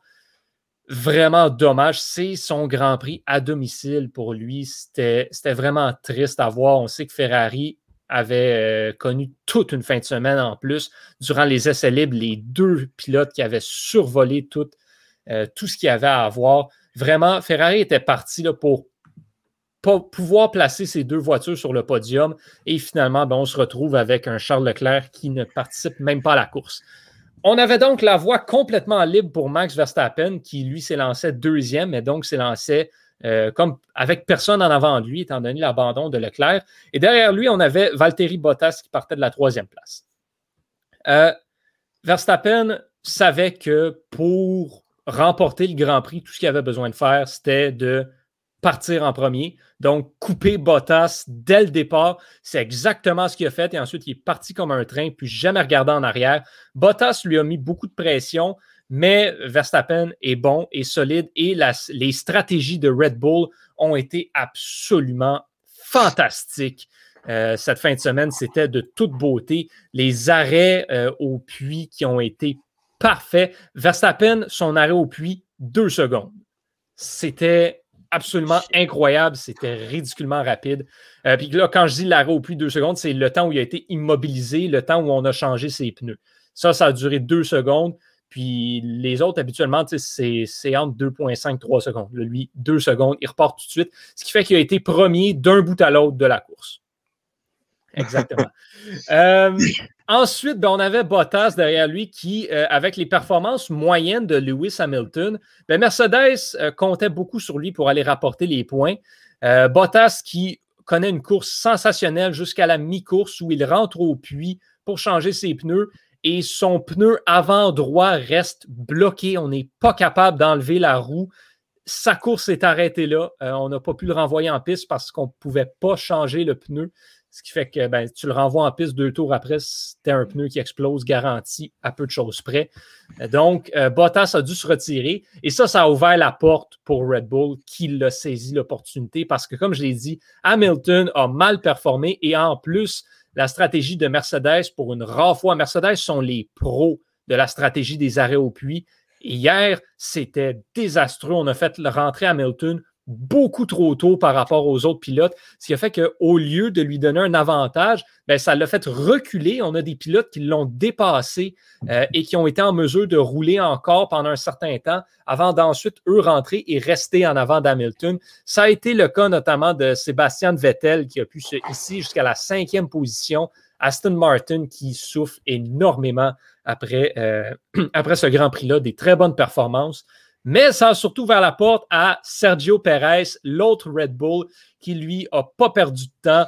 Vraiment dommage. C'est son Grand Prix à domicile pour lui. C'était vraiment triste à voir. On sait que Ferrari avait euh, connu toute une fin de semaine en plus. Durant les essais libres, les deux pilotes qui avaient survolé tout, euh, tout ce qu'il y avait à avoir. Vraiment, Ferrari était parti là, pour pouvoir placer ces deux voitures sur le podium. Et finalement, ben, on se retrouve avec un Charles Leclerc qui ne participe même pas à la course. On avait donc la voie complètement libre pour Max Verstappen, qui lui s'est lancé deuxième, mais donc s'est lancé euh, comme avec personne en avant de lui, étant donné l'abandon de Leclerc. Et derrière lui, on avait Valtteri Bottas qui partait de la troisième place. Euh, Verstappen savait que pour remporter le Grand Prix, tout ce qu'il avait besoin de faire, c'était de partir en premier. Donc, couper Bottas dès le départ, c'est exactement ce qu'il a fait. Et ensuite, il est parti comme un train, puis jamais regardé en arrière. Bottas lui a mis beaucoup de pression, mais Verstappen est bon et solide. Et les stratégies de Red Bull ont été absolument fantastiques. Euh, cette fin de semaine, c'était de toute beauté. Les arrêts euh, au puits qui ont été parfaits. Verstappen, son arrêt au puits, deux secondes. C'était absolument incroyable. C'était ridiculement rapide. Euh, puis là, quand je dis l'arrêt au plus de deux secondes, c'est le temps où il a été immobilisé, le temps où on a changé ses pneus. Ça, ça a duré deux secondes. Puis les autres, habituellement, c'est entre 2,5 3 secondes. lui, deux secondes, il repart tout de suite. Ce qui fait qu'il a été premier d'un bout à l'autre de la course. Exactement. Euh, ensuite, ben, on avait Bottas derrière lui qui, euh, avec les performances moyennes de Lewis Hamilton, ben, Mercedes euh, comptait beaucoup sur lui pour aller rapporter les points. Bottas qui connaît une course sensationnelle jusqu'à la mi-course où il rentre au puits pour changer ses pneus et son pneu avant droit reste bloqué. On n'est pas capable d'enlever la roue. Sa course est arrêtée là. on n'a pas pu le renvoyer en piste parce qu'on ne pouvait pas changer le pneu. Ce qui fait que ben, tu le renvoies en piste deux tours après, c'était un pneu qui explose garanti à peu de choses près. Donc, euh, Bottas a dû se retirer et ça, ça a ouvert la porte pour Red Bull qui l'a saisi l'opportunité parce que, comme je l'ai dit, Hamilton a mal performé et en plus, la stratégie de Mercedes, pour une rare fois, Mercedes sont les pros de la stratégie des arrêts au puits. hier, c'était désastreux. On a fait rentrer Hamilton beaucoup trop tôt par rapport aux autres pilotes, ce qui a fait qu'au lieu de lui donner un avantage, ben, ça l'a fait reculer. On a des pilotes qui l'ont dépassé euh, et qui ont été en mesure de rouler encore pendant un certain temps avant d'ensuite, eux, rentrer et rester en avant d'Hamilton. Ça a été le cas notamment de Sébastien Vettel qui a pu se hisser jusqu'à la cinquième position. Aston Martin qui souffre énormément après, euh, après ce Grand Prix-là, des très bonnes performances. Mais ça a surtout ouvert la porte à Sergio Perez, l'autre Red Bull, qui lui a pas perdu de temps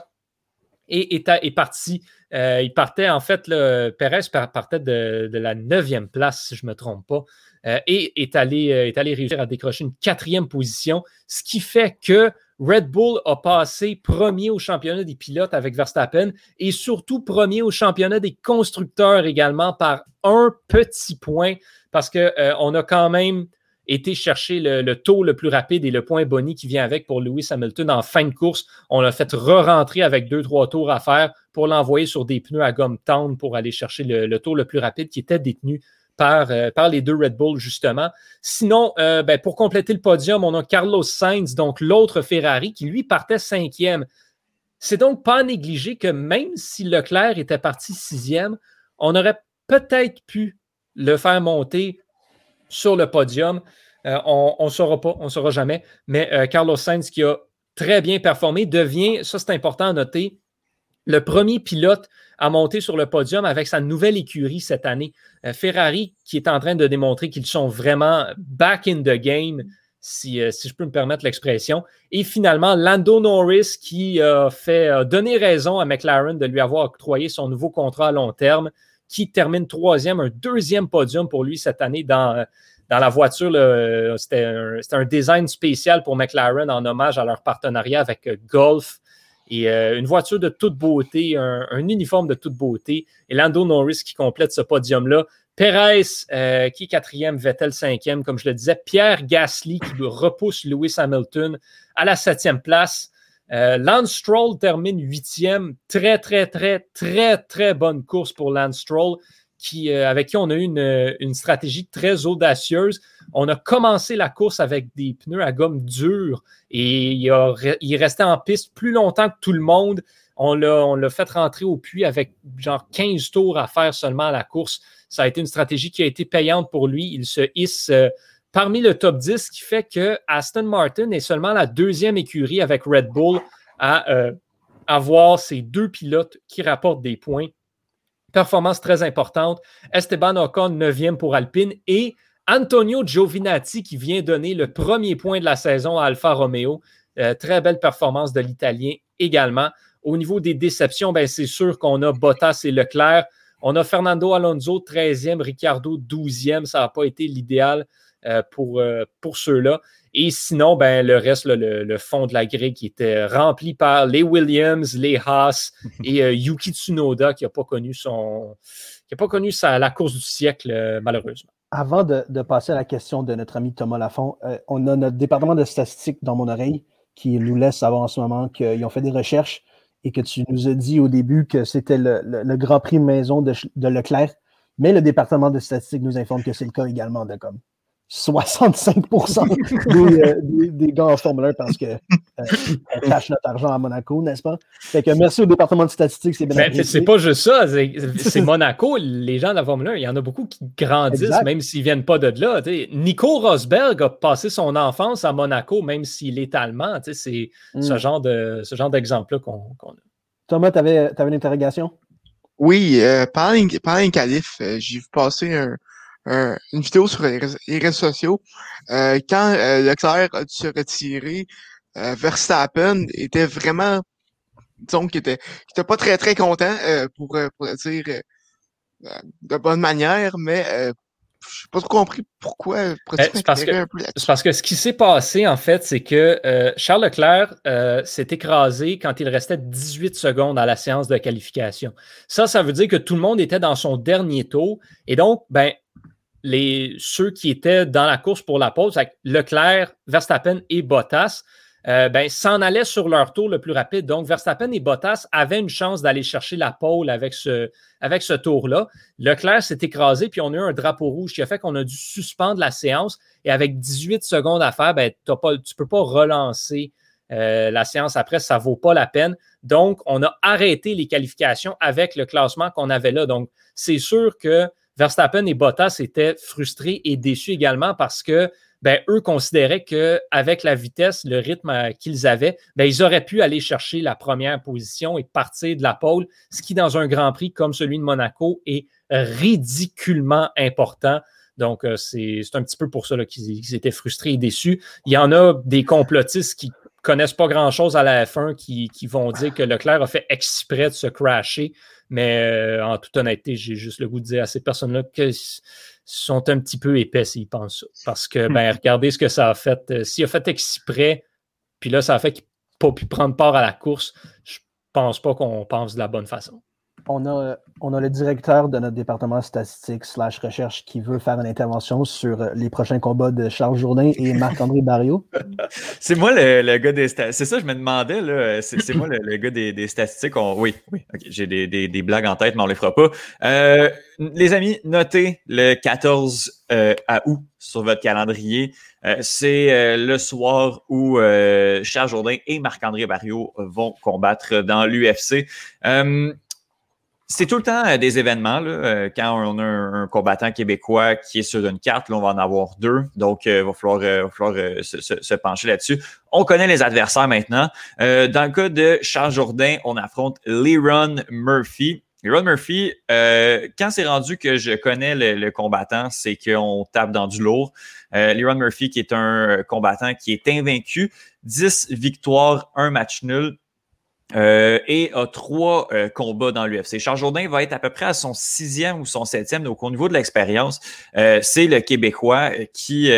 et est, parti. Euh, il partait, en fait, le Perez partait de, la neuvième place, si je ne me trompe pas, euh, et est allé, euh, est allé réussir à décrocher une quatrième position, ce qui fait que Red Bull a passé premier au championnat des pilotes avec Verstappen et surtout premier au championnat des constructeurs également par un petit point parce qu'on a quand même été chercher le, taux le plus rapide et le point boni qui vient avec pour Lewis Hamilton en fin de course. On l'a fait re-rentrer avec deux, trois tours à faire pour l'envoyer sur des pneus à gomme tendre pour aller chercher le, taux le plus rapide qui était détenu par, euh, par les deux Red Bull, justement. Sinon, euh, ben, pour compléter le podium, on a Carlos Sainz, donc l'autre Ferrari, qui lui partait cinquième. C'est donc pas négligé que même si Leclerc était parti sixième, on aurait peut-être pu le faire monter sur le podium. Euh, on ne saura pas, on ne saura jamais. Mais euh, Carlos Sainz, qui a très bien performé, devient, ça c'est important à noter, le premier pilote à monter sur le podium avec sa nouvelle écurie cette année. Euh, Ferrari, qui est en train de démontrer qu'ils sont vraiment back in the game, si, si je peux me permettre l'expression. Et finalement, Lando Norris, qui a fait donner raison à McLaren de lui avoir octroyé son nouveau contrat à long terme qui termine troisième, un deuxième podium pour lui cette année dans, dans la voiture. C'était un, design spécial pour McLaren en hommage à leur partenariat avec euh, Golf. Et euh, une voiture de toute beauté, un, uniforme de toute beauté. Et Lando Norris qui complète ce podium-là. Perez, euh, qui est quatrième, Vettel cinquième, comme je le disais. Pierre Gasly qui repousse Lewis Hamilton à la septième place. Euh, Stroll termine huitième. Très, très, très, très, très bonne course pour Lance Stroll, qui, euh, avec qui on a eu une, stratégie très audacieuse. On a commencé la course avec des pneus à gomme dure et il restait en piste plus longtemps que tout le monde. On l'a fait rentrer au puits avec genre 15 tours à faire seulement à la course. Ça a été une stratégie qui a été payante pour lui. Il se hisse euh, parmi le top 10, ce qui fait que Aston Martin est seulement la deuxième écurie avec Red Bull à euh, avoir ces deux pilotes qui rapportent des points. Performance très importante. Esteban Ocon, neuvième pour Alpine et Antonio Giovinazzi qui vient donner le premier point de la saison à Alfa Romeo. Euh, très belle performance de l'Italien également. Au niveau des déceptions, ben, c'est sûr qu'on a Bottas et Leclerc. On a Fernando Alonso 13e, Ricardo 12e. Ça n'a pas été l'idéal pour, euh, pour ceux-là. Et sinon, ben, le reste, le, fond de la grille qui était rempli par les Williams, les Haas et euh, Yuki Tsunoda qui n'a pas connu son qui pas connu sa, la course du siècle, malheureusement. Avant de, de, passer à la question de notre ami Thomas Lafont, on a notre département de statistiques dans mon oreille qui nous laisse savoir en ce moment qu'ils ont fait des recherches et que tu nous as dit au début que c'était le, Grand Prix maison de, Leclerc, mais le département de statistiques nous informe que c'est le cas également de comme 65 euh, des, des, gars en Formule 1 parce que euh, cache notre argent à Monaco, n'est-ce pas? Fait que merci au département de statistiques, c'est bien C'est pas juste ça, c'est Monaco, les gens de la Formule 1, il y en a beaucoup qui grandissent même s'ils viennent pas de là. Nico Rosberg a passé son enfance à Monaco, même s'il est allemand. C'est ce mm. genre de ce genre d'exemple-là qu'on a. Thomas, tu avais, une interrogation? Oui, euh, pendant, pendant calife, euh, j'ai vu passer un, une vidéo sur les réseaux, sociaux. Euh, quand euh, Leclerc a dû se retirer, euh, Verstappen était vraiment, disons, qu'il était, était pas très très content euh, pour, pour le dire de bonne manière, mais je n'ai pas trop compris pourquoi. c'est parce, parce, que ce qui s'est passé, en fait, c'est que Charles Leclerc s'est écrasé quand il restait 18 secondes à la séance de qualification. Ça, ça veut dire que tout le monde était dans son dernier tour. Et donc, ben, les, ceux qui étaient dans la course pour la pause, Leclerc, Verstappen et Bottas, euh, ben, s'en allaient sur leur tour le plus rapide. Donc, Verstappen et Bottas avaient une chance d'aller chercher la pole avec ce, tour-là. Leclerc s'est écrasé, puis on a eu un drapeau rouge qui a fait qu'on a dû suspendre la séance. Et avec 18 secondes à faire, ben, tu ne peux pas relancer euh, la séance après, ça ne vaut pas la peine. Donc, on a arrêté les qualifications avec le classement qu'on avait là. Donc, c'est sûr que Verstappen et Bottas étaient frustrés et déçus également parce que ben, eux considéraient qu'avec la vitesse, le rythme euh, qu'ils avaient, ben, ils auraient pu aller chercher la première position et partir de la pole, ce qui, dans un Grand Prix comme celui de Monaco, est ridiculement important. Donc, euh, c'est un petit peu pour ça qu'ils étaient frustrés et déçus. Il y en a des complotistes qui connaissent pas grand-chose à la F1 qui, qui, vont dire que Leclerc a fait exprès de se crasher mais euh, en toute honnêteté, j'ai juste le goût de dire à ces personnes-là qu'ils sont un petit peu épais s'ils pensent ça. Parce que, ben, regardez ce que ça a fait. Euh, s'il a fait exprès, puis là, ça a fait qu'il n'a pas pu prendre part à la course, je pense pas qu'on pense de la bonne façon on a, on a le directeur de notre département statistique slash recherche qui veut faire une intervention sur les prochains combats de Charles Jourdain et Marc-André Barrio. c'est moi le, gars des statistiques. C'est ça, je me demandais. Là. C'est, moi le, gars des, statistiques. Oui, oui. j'ai des, blagues en tête, mais on les fera pas. Euh, les amis, notez le 14 euh, à août sur votre calendrier. Euh, c'est le soir où Charles Jourdain et Marc-André Barrio vont combattre dans l'UFC c'est tout le temps euh, des événements. Là, euh, quand on a un, combattant québécois qui est sur une carte, là, on va en avoir deux. Donc, il va falloir, se, pencher là-dessus. On connaît les adversaires maintenant. Euh, dans le cas de Charles Jourdain, on affronte Leron Murphy. Leron Murphy, quand c'est rendu que je connais le, combattant, c'est qu'on tape dans du lourd. Euh, Murphy, qui est un combattant qui est invaincu, 10 victoires, un match nul, euh, et a trois euh, combats dans l'UFC. Charles Jourdain va être à peu près à son sixième ou son septième. Donc, au niveau de l'expérience, euh, c'est le Québécois qui,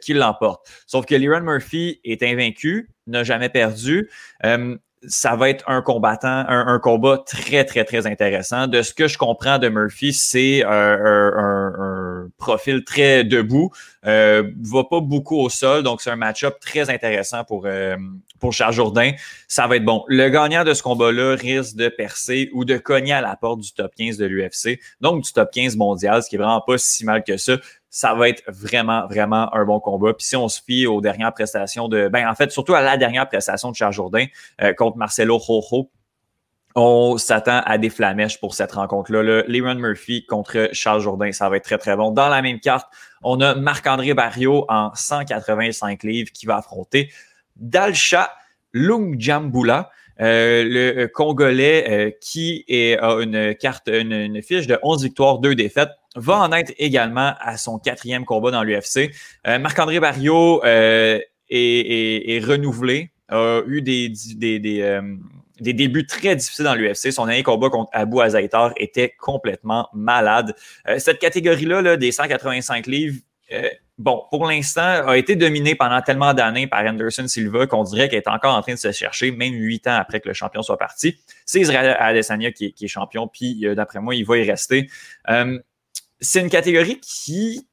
qui l'emporte. Sauf que Leron Murphy est invaincu, n'a jamais perdu. Ça va être un combattant, un, combat très, très, très intéressant. De ce que je comprends de Murphy, c'est un, profil très debout, euh, va pas beaucoup au sol, donc c'est un match-up très intéressant pour, euh, pour Charles Jourdain. Ça va être bon. Le gagnant de ce combat-là risque de percer ou de cogner à la porte du top 15 de l'UFC, donc du top 15 mondial, ce qui est vraiment pas si mal que ça ça va être vraiment, vraiment un bon combat. Puis si on se fie aux dernières prestations de. Ben, en fait, surtout à la dernière prestation de Charles Jourdain euh, contre Marcelo Rojo, on s'attend à des flamèches pour cette rencontre-là. Le Leron Murphy contre Charles Jourdain, ça va être très, très bon. Dans la même carte, on a Marc-André Barrio en 185 livres qui va affronter Dalcha Lungjambula. Euh, le Congolais euh, qui est, a une carte, une, une, fiche de 11 victoires, 2 défaites va en être également à son quatrième combat dans l'UFC. Euh, Marc-André Barrio euh, est, renouvelé, a eu des, des, euh, des, débuts très difficiles dans l'UFC. Son dernier combat contre Abu Azaitar était complètement malade. cette catégorie-là, là, des 185 livres, bon, pour l'instant, a été dominée pendant tellement d'années par Anderson Silva qu'on dirait qu'elle est encore en train de se chercher, même huit ans après que le champion soit parti. C'est Israël Adesanya qui, qui, est champion, puis d'après moi, il va y rester c'est une catégorie qui,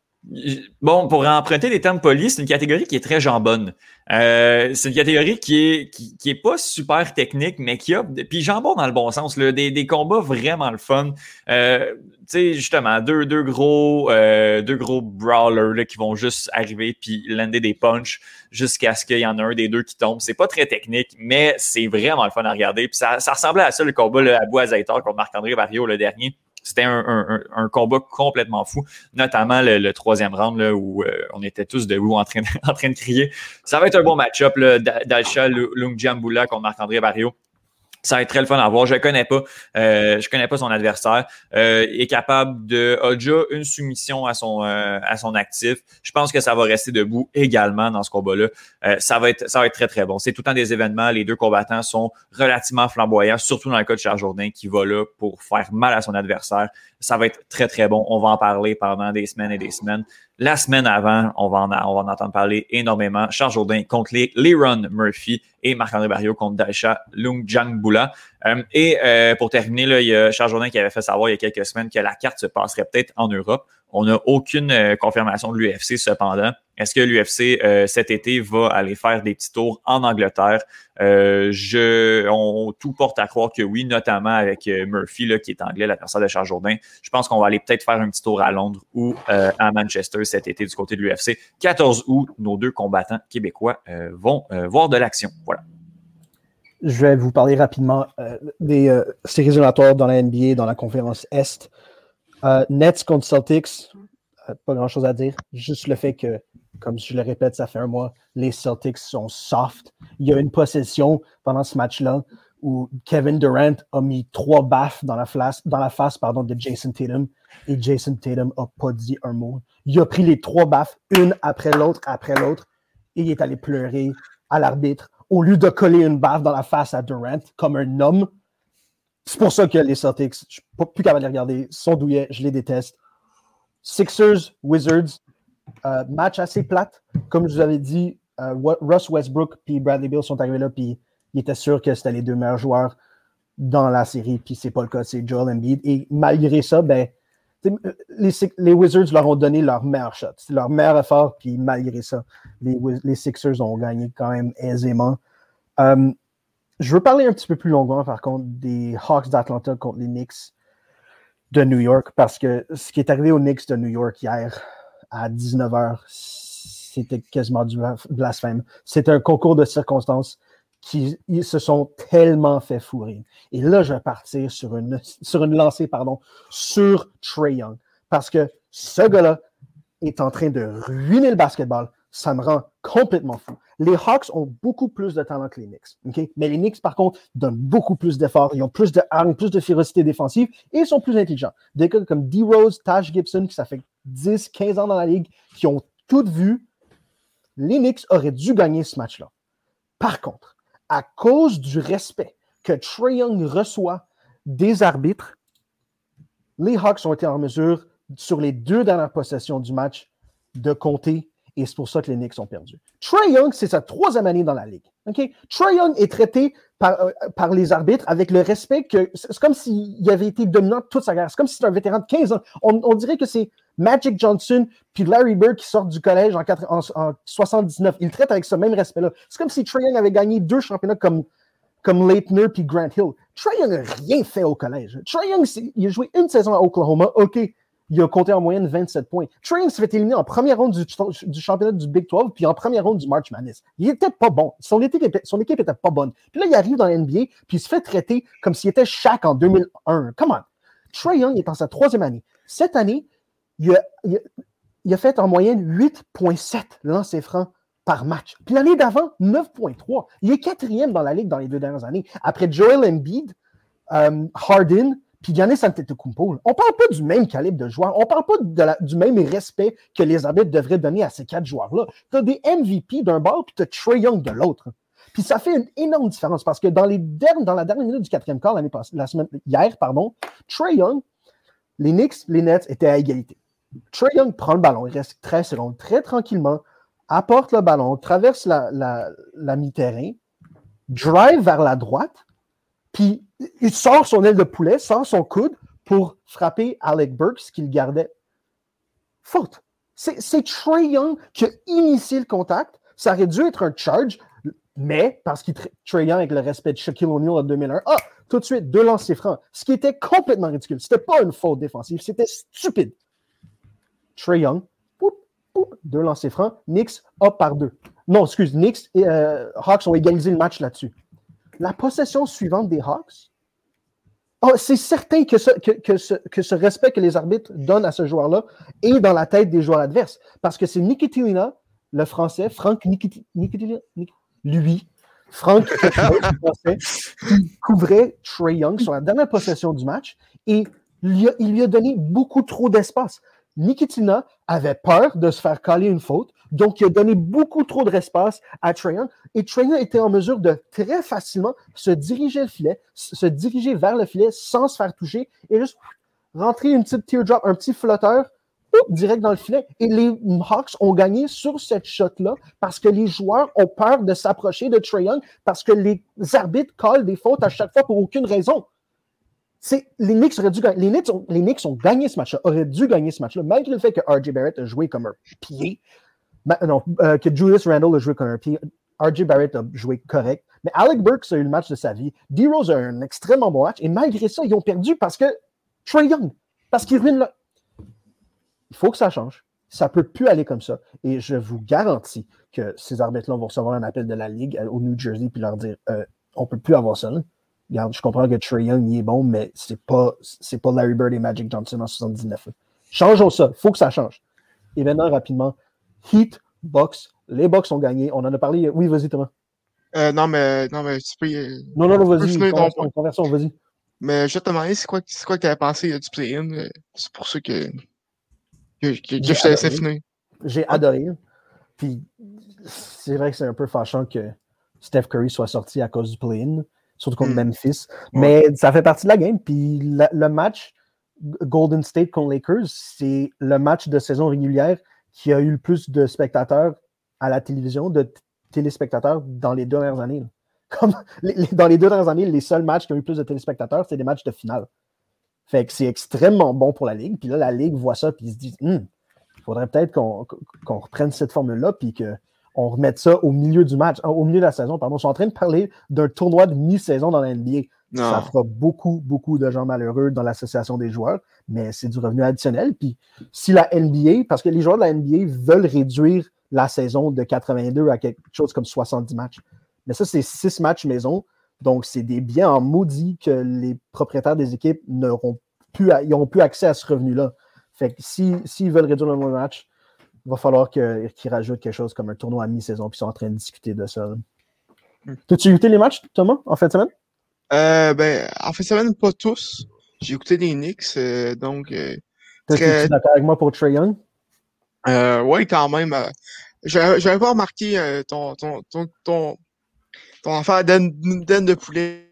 bon, pour emprunter des termes polis, c'est une catégorie qui est très jambonne. Euh, c'est une catégorie qui est, qui, est pas super technique, mais qui a, puis jambon dans le bon sens, des, des combats vraiment le fun. Euh, tu sais, justement, deux, deux gros, euh, deux gros brawlers qui vont juste arriver puis lander des punches jusqu'à ce qu'il y en a un des deux qui tombe. C'est pas très technique, mais c'est vraiment le fun à regarder. Puis ça, ça ressemblait à ça le combat là, à Boisaitor contre Marc-André Barrio le dernier. C'était un, combat complètement fou, notamment le, troisième round là, où euh, on était tous debout en train, en train de crier. Ça va être un bon match-up, Dalcha Lungjambula contre Marc-André Barrio. Ça va être très le fun à voir. Je ne connais pas. Euh, je connais pas son adversaire. Euh, il est capable de. a déjà une soumission à son, euh, à son actif. Je pense que ça va rester debout également dans ce combat-là. ça, va être, ça va être très, très bon. C'est tout le temps des événements. Les deux combattants sont relativement flamboyants, surtout dans le cas de Charles Jourdain qui va là pour faire mal à son adversaire. Ça va être très, très bon. On va en parler pendant des semaines et des semaines. La semaine avant, on va en, on va en entendre parler énormément. Charles Jourdain contre les Leron Murphy et Marc-André Barrio contre Daisha Lungjangbula. Euh, et euh, pour terminer, là, il y a Charles Jourdain qui avait fait savoir il y a quelques semaines que la carte se passerait peut-être en Europe. On n'a aucune euh, confirmation de l'UFC cependant. Est-ce que l'UFC euh, cet été va aller faire des petits tours en Angleterre? Euh, on, tout porte à croire que oui, notamment avec Murphy, qui est anglais, la personne de Charles Jourdain. Je pense qu'on va aller peut-être faire un petit tour à Londres ou à Manchester cet été du côté de l'UFC. 14 août, nos deux combattants québécois vont voir de l'action. Voilà. Je vais vous parler rapidement des séries éliminatoires dans la NBA, dans la conférence Est. Euh, Nets contre Celtics, euh, pas grand chose à dire. Juste le fait que, comme je le répète, ça fait un mois, les Celtics sont soft. Il y a une possession pendant ce match-là où Kevin Durant a mis trois baffes dans la, dans la face pardon, de Jason Tatum et Jason Tatum n'a pas dit un mot. Il a pris les trois baffes, une après l'autre, après l'autre, et il est allé pleurer à l'arbitre au lieu de coller une baffe dans la face à Durant comme un homme. C'est pour ça que les Celtics, je suis plus capable de les regarder, sont douillets, je les déteste. Sixers, Wizards, euh, match assez plate. Comme je vous avais dit, euh, Russ Westbrook et Bradley Bill sont arrivés là, puis ils étaient sûrs que c'était les deux meilleurs joueurs dans la série, puis c'est pas le cas, c'est Joel Embiid. Et malgré ça, ben, les, les, Wizards leur ont donné leur meilleur shot, leur meilleur effort, puis malgré ça, les, Sixers ont gagné quand même aisément. Euh, je veux parler un petit peu plus longuement, par contre, des Hawks d'Atlanta contre les Knicks de New York, parce que ce qui est arrivé aux Knicks de New York hier à 19h, c'était quasiment du blasphème. C'est un concours de circonstances qui se sont tellement fait fourrer. Et là, je vais partir sur une, sur une lancée pardon, sur Trey Young, parce que ce gars-là est en train de ruiner le basketball. Ça me rend complètement fou. Les Hawks ont beaucoup plus de talent que les Knicks. Mais les Knicks, par contre, donnent beaucoup plus d'efforts. Ils ont plus de armes, plus de férocité défensive et ils sont plus intelligents. Des gars comme D-Rose, Taj Gibson, qui ça fait 10, 15 ans dans la ligue, qui ont toutes vu, les Knicks auraient dû gagner ce match-là. Par contre, à cause du respect que Trae Young reçoit des arbitres, les Hawks ont été en mesure, sur les deux dernières possessions du match, de compter et c'est pour ça que les Knicks ont perdu. Trey Young, c'est sa troisième année dans la ligue. OK? Trey Young est traité par, euh, par les arbitres avec le respect que c'est comme s'il avait été dominant toute sa carrière. C'est comme si c'était un vétéran de 15 ans. On, dirait que c'est Magic Johnson puis Larry Bird qui sortent du collège en, quatre- en, en 79. Ils traitent avec ce même respect-là. C'est comme si Trey Young avait gagné deux championnats comme, comme Leitner puis Grant Hill. Trey Young n'a rien fait au collège. Trey Young, il a joué une saison à Oklahoma. OK, il a compté en moyenne 27 points. Young s'est fait éliminer en première ronde du, championnat du Big 12 puis en première ronde du March Madness. Il était pas bon. Son équipe, était, pas bonne. Puis là, il arrive dans la NBA puis il se fait traiter comme s'il était Shaq en 2001. Come on. Trey Young est en sa troisième année. Cette année, il a fait en moyenne 8,7 lancers francs par match. Puis l'année d'avant, 9,3. Il est quatrième dans la ligue dans les deux dernières années. Après Joel Embiid, euh, Harden, puis Giannis Antetokounmpo. On parle pas du même calibre de joueur. On parle pas du même respect que les arbitres devraient donner à ces quatre joueurs-là. Tu as des MVP d'un bord, puis tu as Trey Young de l'autre. Puis ça fait une énorme différence parce que dans, les dans la dernière minute du quatrième quart, la semaine, hier, pardon, Trey Young, les Knicks, les Nets étaient à égalité. Trey Young prend le ballon, il reste 13 secondes, très tranquillement, apporte le ballon, traverse la- la mi-terrain, drive vers la droite, puis il sort son aile de poulet, sort son coude pour frapper Alec Burks qu'il gardait. Faute. C'est Trey Young qui a initié le contact. Ça aurait dû être un charge, mais parce qu'il Trey Young avec le respect de Shaquille O'Neal en 2001, ah, tout de suite, deux lancers francs. Ce qui était complètement ridicule. C'était pas une faute défensive, c'était stupide. Trey Young, deux lancers francs. Knicks, hop par deux. Non, excuse, Knicks et euh, Hawks ont égalisé le match là-dessus. La possession suivante des Hawks, oh, c'est certain que ce, respect que les arbitres donnent à ce joueur-là est dans la tête des joueurs adverses. Parce que c'est Nikitina, le français, Franck Nikiti- Nikitina, Nik- lui, Franck français, qui couvrait Trey Young sur la dernière possession du match et il lui a donné beaucoup trop d'espace. Nikitina avait peur de se faire caler une faute, donc il a donné beaucoup trop d'espace à Trey Young et Trey Young était en mesure de très facilement se diriger le filet, se diriger vers le filet sans se faire toucher et juste rentrer une petite teardrop, un petit flotteur direct dans le filet. Et les Hawks ont gagné sur cette shot-là parce que les joueurs ont peur de s'approcher de Trey Young parce que les arbitres collent des fautes à chaque fois pour aucune raison. Les, Knicks auraient dû, gagner- les, les Knicks ont gagné ce match-là, auraient dû gagner ce match-là, malgré le fait que R.J. Barrett a joué comme un pied. Ben, non, euh, que Julius Randle a joué comme un. R.J. Barrett a joué correct. Mais Alec Burks a eu le match de sa vie. D-Rose a eu un extrêmement bon match. Et malgré ça, ils ont perdu parce que Trey Young, parce qu'il ruine le. Il faut que ça change. Ça ne peut plus aller comme ça. Et je vous garantis que ces arbitres-là vont recevoir un appel de la Ligue euh, au New Jersey puis leur dire euh, on ne peut plus avoir ça. là. Regarde, je comprends que Trey Young il est bon, mais c'est pas, c'est pas Larry Bird et Magic Johnson en 79. là. Changeons ça. Il faut que ça change. Et maintenant, rapidement, Heat, Bucks. Les Bucks ont gagné. On en a parlé. Oui, vas-y, Thomas. Euh, non, mais, non, mais tu peux. Non, non, non, vas-y. ton Conversion, vas-y. Mais je te demander, c'est quoi, c'est quoi que tu avais pensé euh, du play-in? euh, C'est pour ça que, que, que, que J'ai je te laissais finir. J'ai adoré. Puis c'est vrai que c'est un peu fâchant que Steph Curry soit sorti à cause du play-in, surtout contre Hmm. Memphis. Mais ça fait partie de la game. Puis la- le match Golden State contre Lakers, c'est le match de saison régulière qui a eu le plus de spectateurs à la télévision, de téléspectateurs dans les deux dernières années. dans les deux dernières années, les seuls matchs qui ont eu plus de téléspectateurs, c'est des matchs de finale. Fait que c'est extrêmement bon pour la Ligue. Puis là, la Ligue voit ça puis ils se disent Hum, il faudrait peut-être qu'on reprenne cette formule-là puis qu'on remette ça au milieu du match, au milieu de la saison. Pardon. Ils sont en train de parler d'un tournoi de mi-saison dans la NBA. Non. Ça fera beaucoup, beaucoup de gens malheureux dans l'association des joueurs, mais c'est du revenu additionnel. Puis si la NBA, parce que les joueurs de la NBA veulent réduire la saison de 82 à quelque chose comme 70 matchs. Mais ça, c'est 6 matchs maison. Donc, c'est des biens en maudit que les propriétaires des équipes n'auront plus, à- ils n'auront plus accès à ce revenu-là. Fait que si- s'ils veulent réduire le nombre de matchs, il va falloir qu'ils rajoutent quelque chose comme un tournoi à mi-saison, puis ils sont en train de discuter de ça. Hmm. T'as-tu écouté les matchs, Thomas, en fin de semaine? Euh, ben, en fait, ça pas tous. J'ai écouté des Knicks, euh, donc, euh, Très- d'accord avec moi pour Trey Young? euh, ouais, quand même. Euh, j'avais pas remarqué ton, ton, ton, ton, ton affaire d'aine de poulet,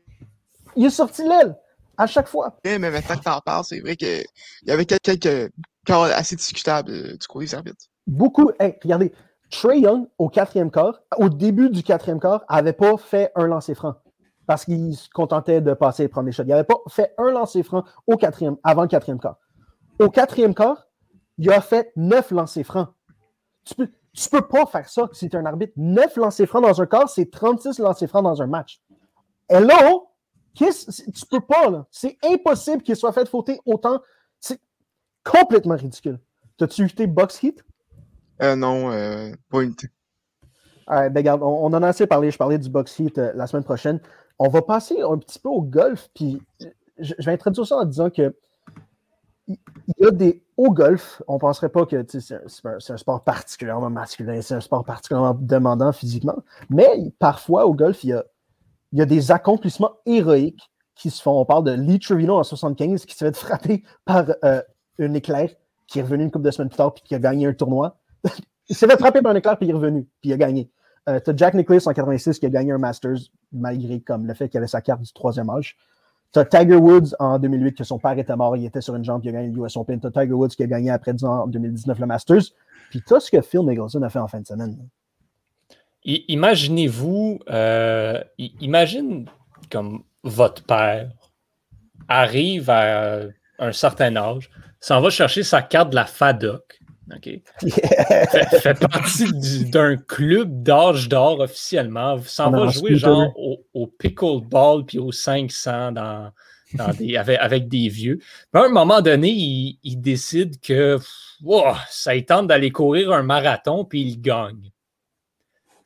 Il est sorti l'aile, à chaque fois. mais maintenant que t'en parles, c'est vrai qu'il y avait quelques cas assez discutables du côté des arbitres. Beaucoup, hey, regardez, Trey Young, au quatrième quart, au début du quatrième quart, n'avait pas fait un lancer franc parce qu'il se contentait de passer et prendre des shots. Il n'avait pas fait un lancer franc au quatrième, avant le quatrième quart. Au quatrième quart, il a fait neuf lancers francs. Tu peux, tu peux pas faire ça si tu es un arbitre. Neuf lancers francs dans un quart, c'est 36 lancers francs dans un match. Hello? Tu peux pas, là. C'est impossible qu'il soit fait fauter autant. C'est complètement ridicule. T'as-tu jeté box hit? Euh, non, euh, point. Ouais, ben, regarde, on, on en a assez parlé. Je parlais du box hit euh, la semaine prochaine. On va passer un petit peu au golf. Puis je, vais introduire ça en disant que il y a des au golf, on ne penserait pas que c'est un- sport particulièrement masculin, c'est un sport particulièrement demandant physiquement, mais parfois au golf, il y a, il y a des accomplissements héroïques qui se font. On parle de Lee Trevino en 75 qui s'est fait frapper par euh, un éclair, qui est revenu une couple de semaines plus tard puis qui a gagné un tournoi. il s'est fait frapper par un éclair puis il est revenu, puis il a gagné. Euh, T'as Jack Nicklaus en 86 qui a gagné un Masters malgré comme le fait qu'il avait sa carte du troisième âge. T'as Tiger Woods en 2008 que son père était mort, il était sur une jambe, il a gagné le US Open. T'as Tiger Woods qui a gagné après 10 ans en 2019 le Masters. Puis t'as ce que Phil Mickelson a fait en fin de semaine. Imaginez-vous, euh, imagine comme votre père arrive à un certain âge, s'en va chercher sa carte de la FADOC, OK? fait, fait partie du- d'un club d'âge d'or officiellement, s'en On a va jouer genre au, au pickleball puis au 500 dans, dans des, avec, avec des vieux. Puis à un moment donné, il, il décide que wow, ça tente d'aller courir un marathon puis il gagne.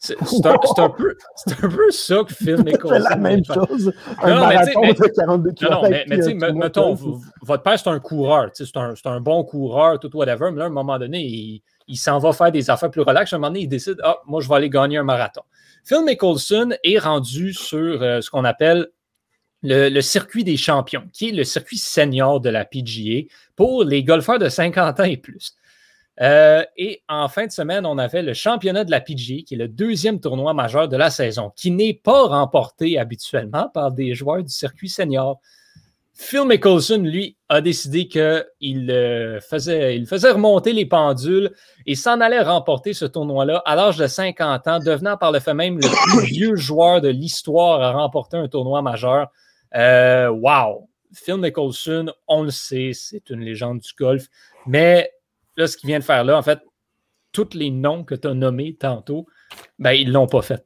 C'est c'est un, c'est un peu, c'est un peu ça que Phil C'est Mickelson la même chose. Un Non, marathon mais- de 42 Non, km. non, mais, mais tu sais, me- mettons, vous- votre père, c'est un coureur, c'est un, c'est un bon coureur, tout whatever, mais là, à un moment donné, il, il s'en va faire des affaires plus relax. À un moment donné, il décide, ah, moi, je vais aller gagner un marathon. Phil Mickelson est rendu sur euh, ce qu'on appelle le, le circuit des champions, qui est le circuit senior de la PGA pour les golfeurs de 50 ans et plus. Euh, et en fin de semaine, on avait le championnat de la PGA, qui est le deuxième tournoi majeur de la saison, qui n'est pas remporté habituellement par des joueurs du circuit senior. Phil Mickelson, lui, a décidé qu'il euh, faisait, il faisait remonter les pendules et s'en allait remporter ce tournoi-là à l'âge de 50 ans, devenant par le fait même le plus vieux joueur de l'histoire à remporter un tournoi majeur. Euh, wow! Phil Mickelson, on le sait, c'est une légende du golf, mais là, ce qu'il vient de faire là, en fait, tous les noms que tu as nommés tantôt, ben, ils ne l'ont pas fait.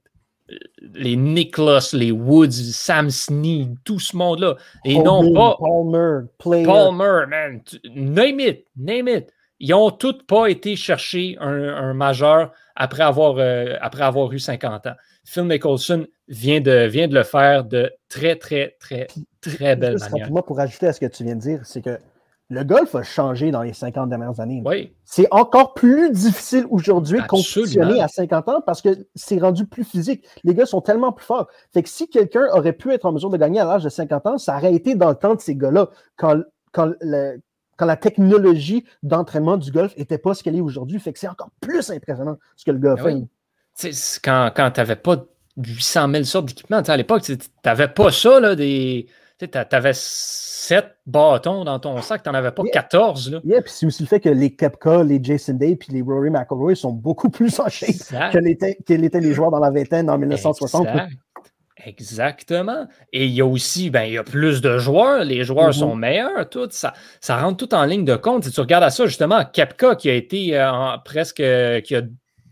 Les Nicholas, les Woods, Sam Snead, tout ce monde-là. Et non pas Palmer, Player. Palmer, man. Name it, name it. Ils n'ont tous pas été chercher un, un majeur après avoir, euh, après avoir eu 50 ans. Phil Mickelson vient de, vient de le faire de très, très, très, très belle manière. rapidement pour ajouter à ce que tu viens de dire, c'est que le golf a changé dans les 50 dernières années. Oui, C'est encore plus difficile aujourd'hui de compétitionner à 50 ans parce que c'est rendu plus physique. Les gars sont tellement plus forts. Fait que si quelqu'un aurait pu être en mesure de gagner à l'âge de 50 ans, ça aurait été dans le temps de ces gars-là, quand, quand, le- quand la technologie d'entraînement du golf n'était pas ce qu'elle est aujourd'hui. Fait que c'est encore plus impressionnant ce que le a Ben fait. quand, quand tu n'avais pas 800 000 sortes d'équipements, à l'époque, tu n'avais pas ça, là, des. Tu avais 7 bâtons dans ton sac, tu n'en avais pas Yeah. 14. Là. Yeah, puis c'est aussi le fait que les Kepka, les Jason Day puis les Rory McIlroy sont beaucoup plus en shape que l'étaient les joueurs dans la vingtaine en 1960. Exact. Exactement. Et il y a aussi, ben, il y a plus de joueurs, les joueurs Mhm. sont meilleurs, tout, ça, ça rentre tout en ligne de compte. Si tu regardes à ça, justement, Kepka qui a été euh, en- presque, euh, qui a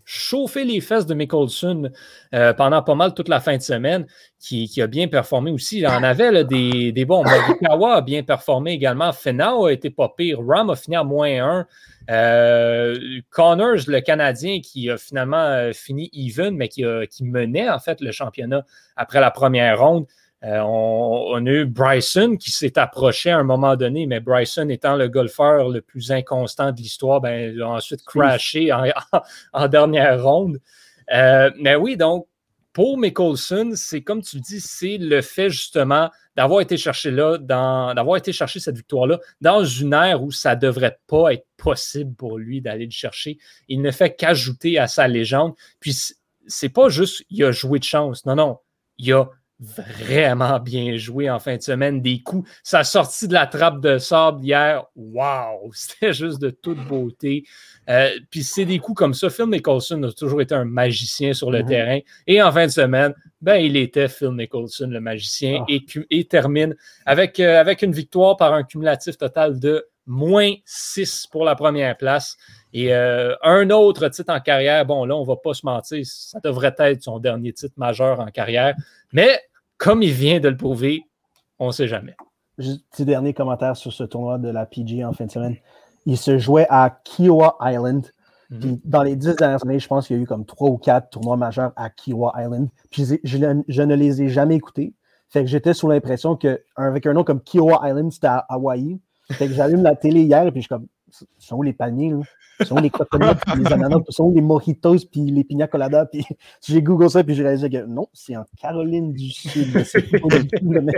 chauffé les fesses de Mickelson euh, pendant pas mal toute la fin de semaine, qui, a bien performé aussi. Il en avait des, bons. Morikawa a bien performé également. Finau a été pas pire. Ram a fini à moins 1. Euh, Connors, le Canadien, qui a finalement euh, fini even, mais qui, qui menait en fait le championnat après la première ronde. Euh, on, on a eu Bryson qui s'est approché à un moment donné, mais Bryson étant le golfeur le plus inconstant de l'histoire, ben, il a ensuite crashé en, en dernière ronde. Euh, mais oui, donc, pour Mickelson, c'est comme tu dis, c'est le fait justement d'avoir été cherché là, d'avoir été chercher cette victoire-là dans une ère où ça ne devrait pas être possible pour lui d'aller le chercher. Il ne fait qu'ajouter à sa légende. Puis c'est pas juste il a joué de chance. Non, non. Il a vraiment bien joué en fin de semaine. Des coups, sa sortie de la trappe de sable hier, wow, c'était juste de toute beauté. Euh, puis c'est des coups comme ça. Phil Nicholson a toujours été un magicien sur le Mhm. terrain. Et en fin de semaine, ben, il était Phil Nicholson, le magicien, Ah. et, termine avec, euh, avec une victoire par un cumulatif total de moins 6 pour la première place. Et euh, un autre titre en carrière, bon, là, on ne va pas se mentir, ça devrait être son dernier titre majeur en carrière. Mais comme il vient de le prouver, on ne sait jamais. Juste petit dernier commentaire sur ce tournoi de la PG en fin de semaine. Il se jouait à Kiowa Island. Mhm. Puis dans les dix dernières années, je pense qu'il y a eu comme trois ou quatre tournois majeurs à Kiowa Island. Puis je, je ne- je ne les ai jamais écoutés. Fait que j'étais sous l'impression qu'avec un nom comme Kiowa Island, c'était à Hawaï. Fait que j'allume la télé hier et puis je suis comme, sont où les paniers, là? Sont où les coconuts, puis les ananas, sont où les mojitos, puis les pina coladas, puis j'ai googlé ça, puis j'ai réalisé que non, c'est en Caroline du Sud. C'est pas même-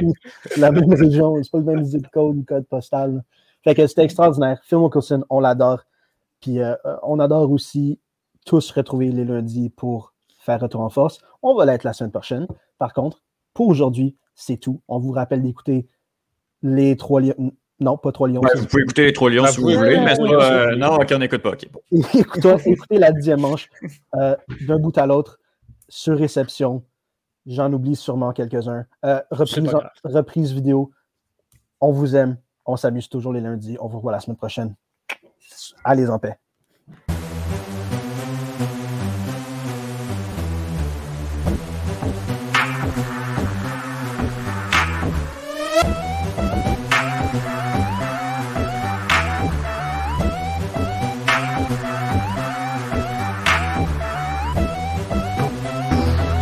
la même région, c'est pas le même zip code code postal. Fait que c'était extraordinaire. Phil Mickelson, on l'adore. Puis euh, on adore aussi tous retrouver les lundis pour faire retour en force. On va l'être la semaine prochaine. Par contre, pour aujourd'hui, c'est tout. On vous rappelle d'écouter les trois lions. Non, pas trois lions. Ouais, vous pouvez écouter les trois lions Ah, si vous voulez, mais euh, oui. non, ok, on n'écoute pas. ok, bon. écoutez, écoutez la dixième manche euh, d'un bout à l'autre sur réception. J'en oublie sûrement quelques-uns. Euh, reprise, reprise vidéo. On vous aime. On s'amuse toujours les lundis. On vous revoit la semaine prochaine. Allez en paix.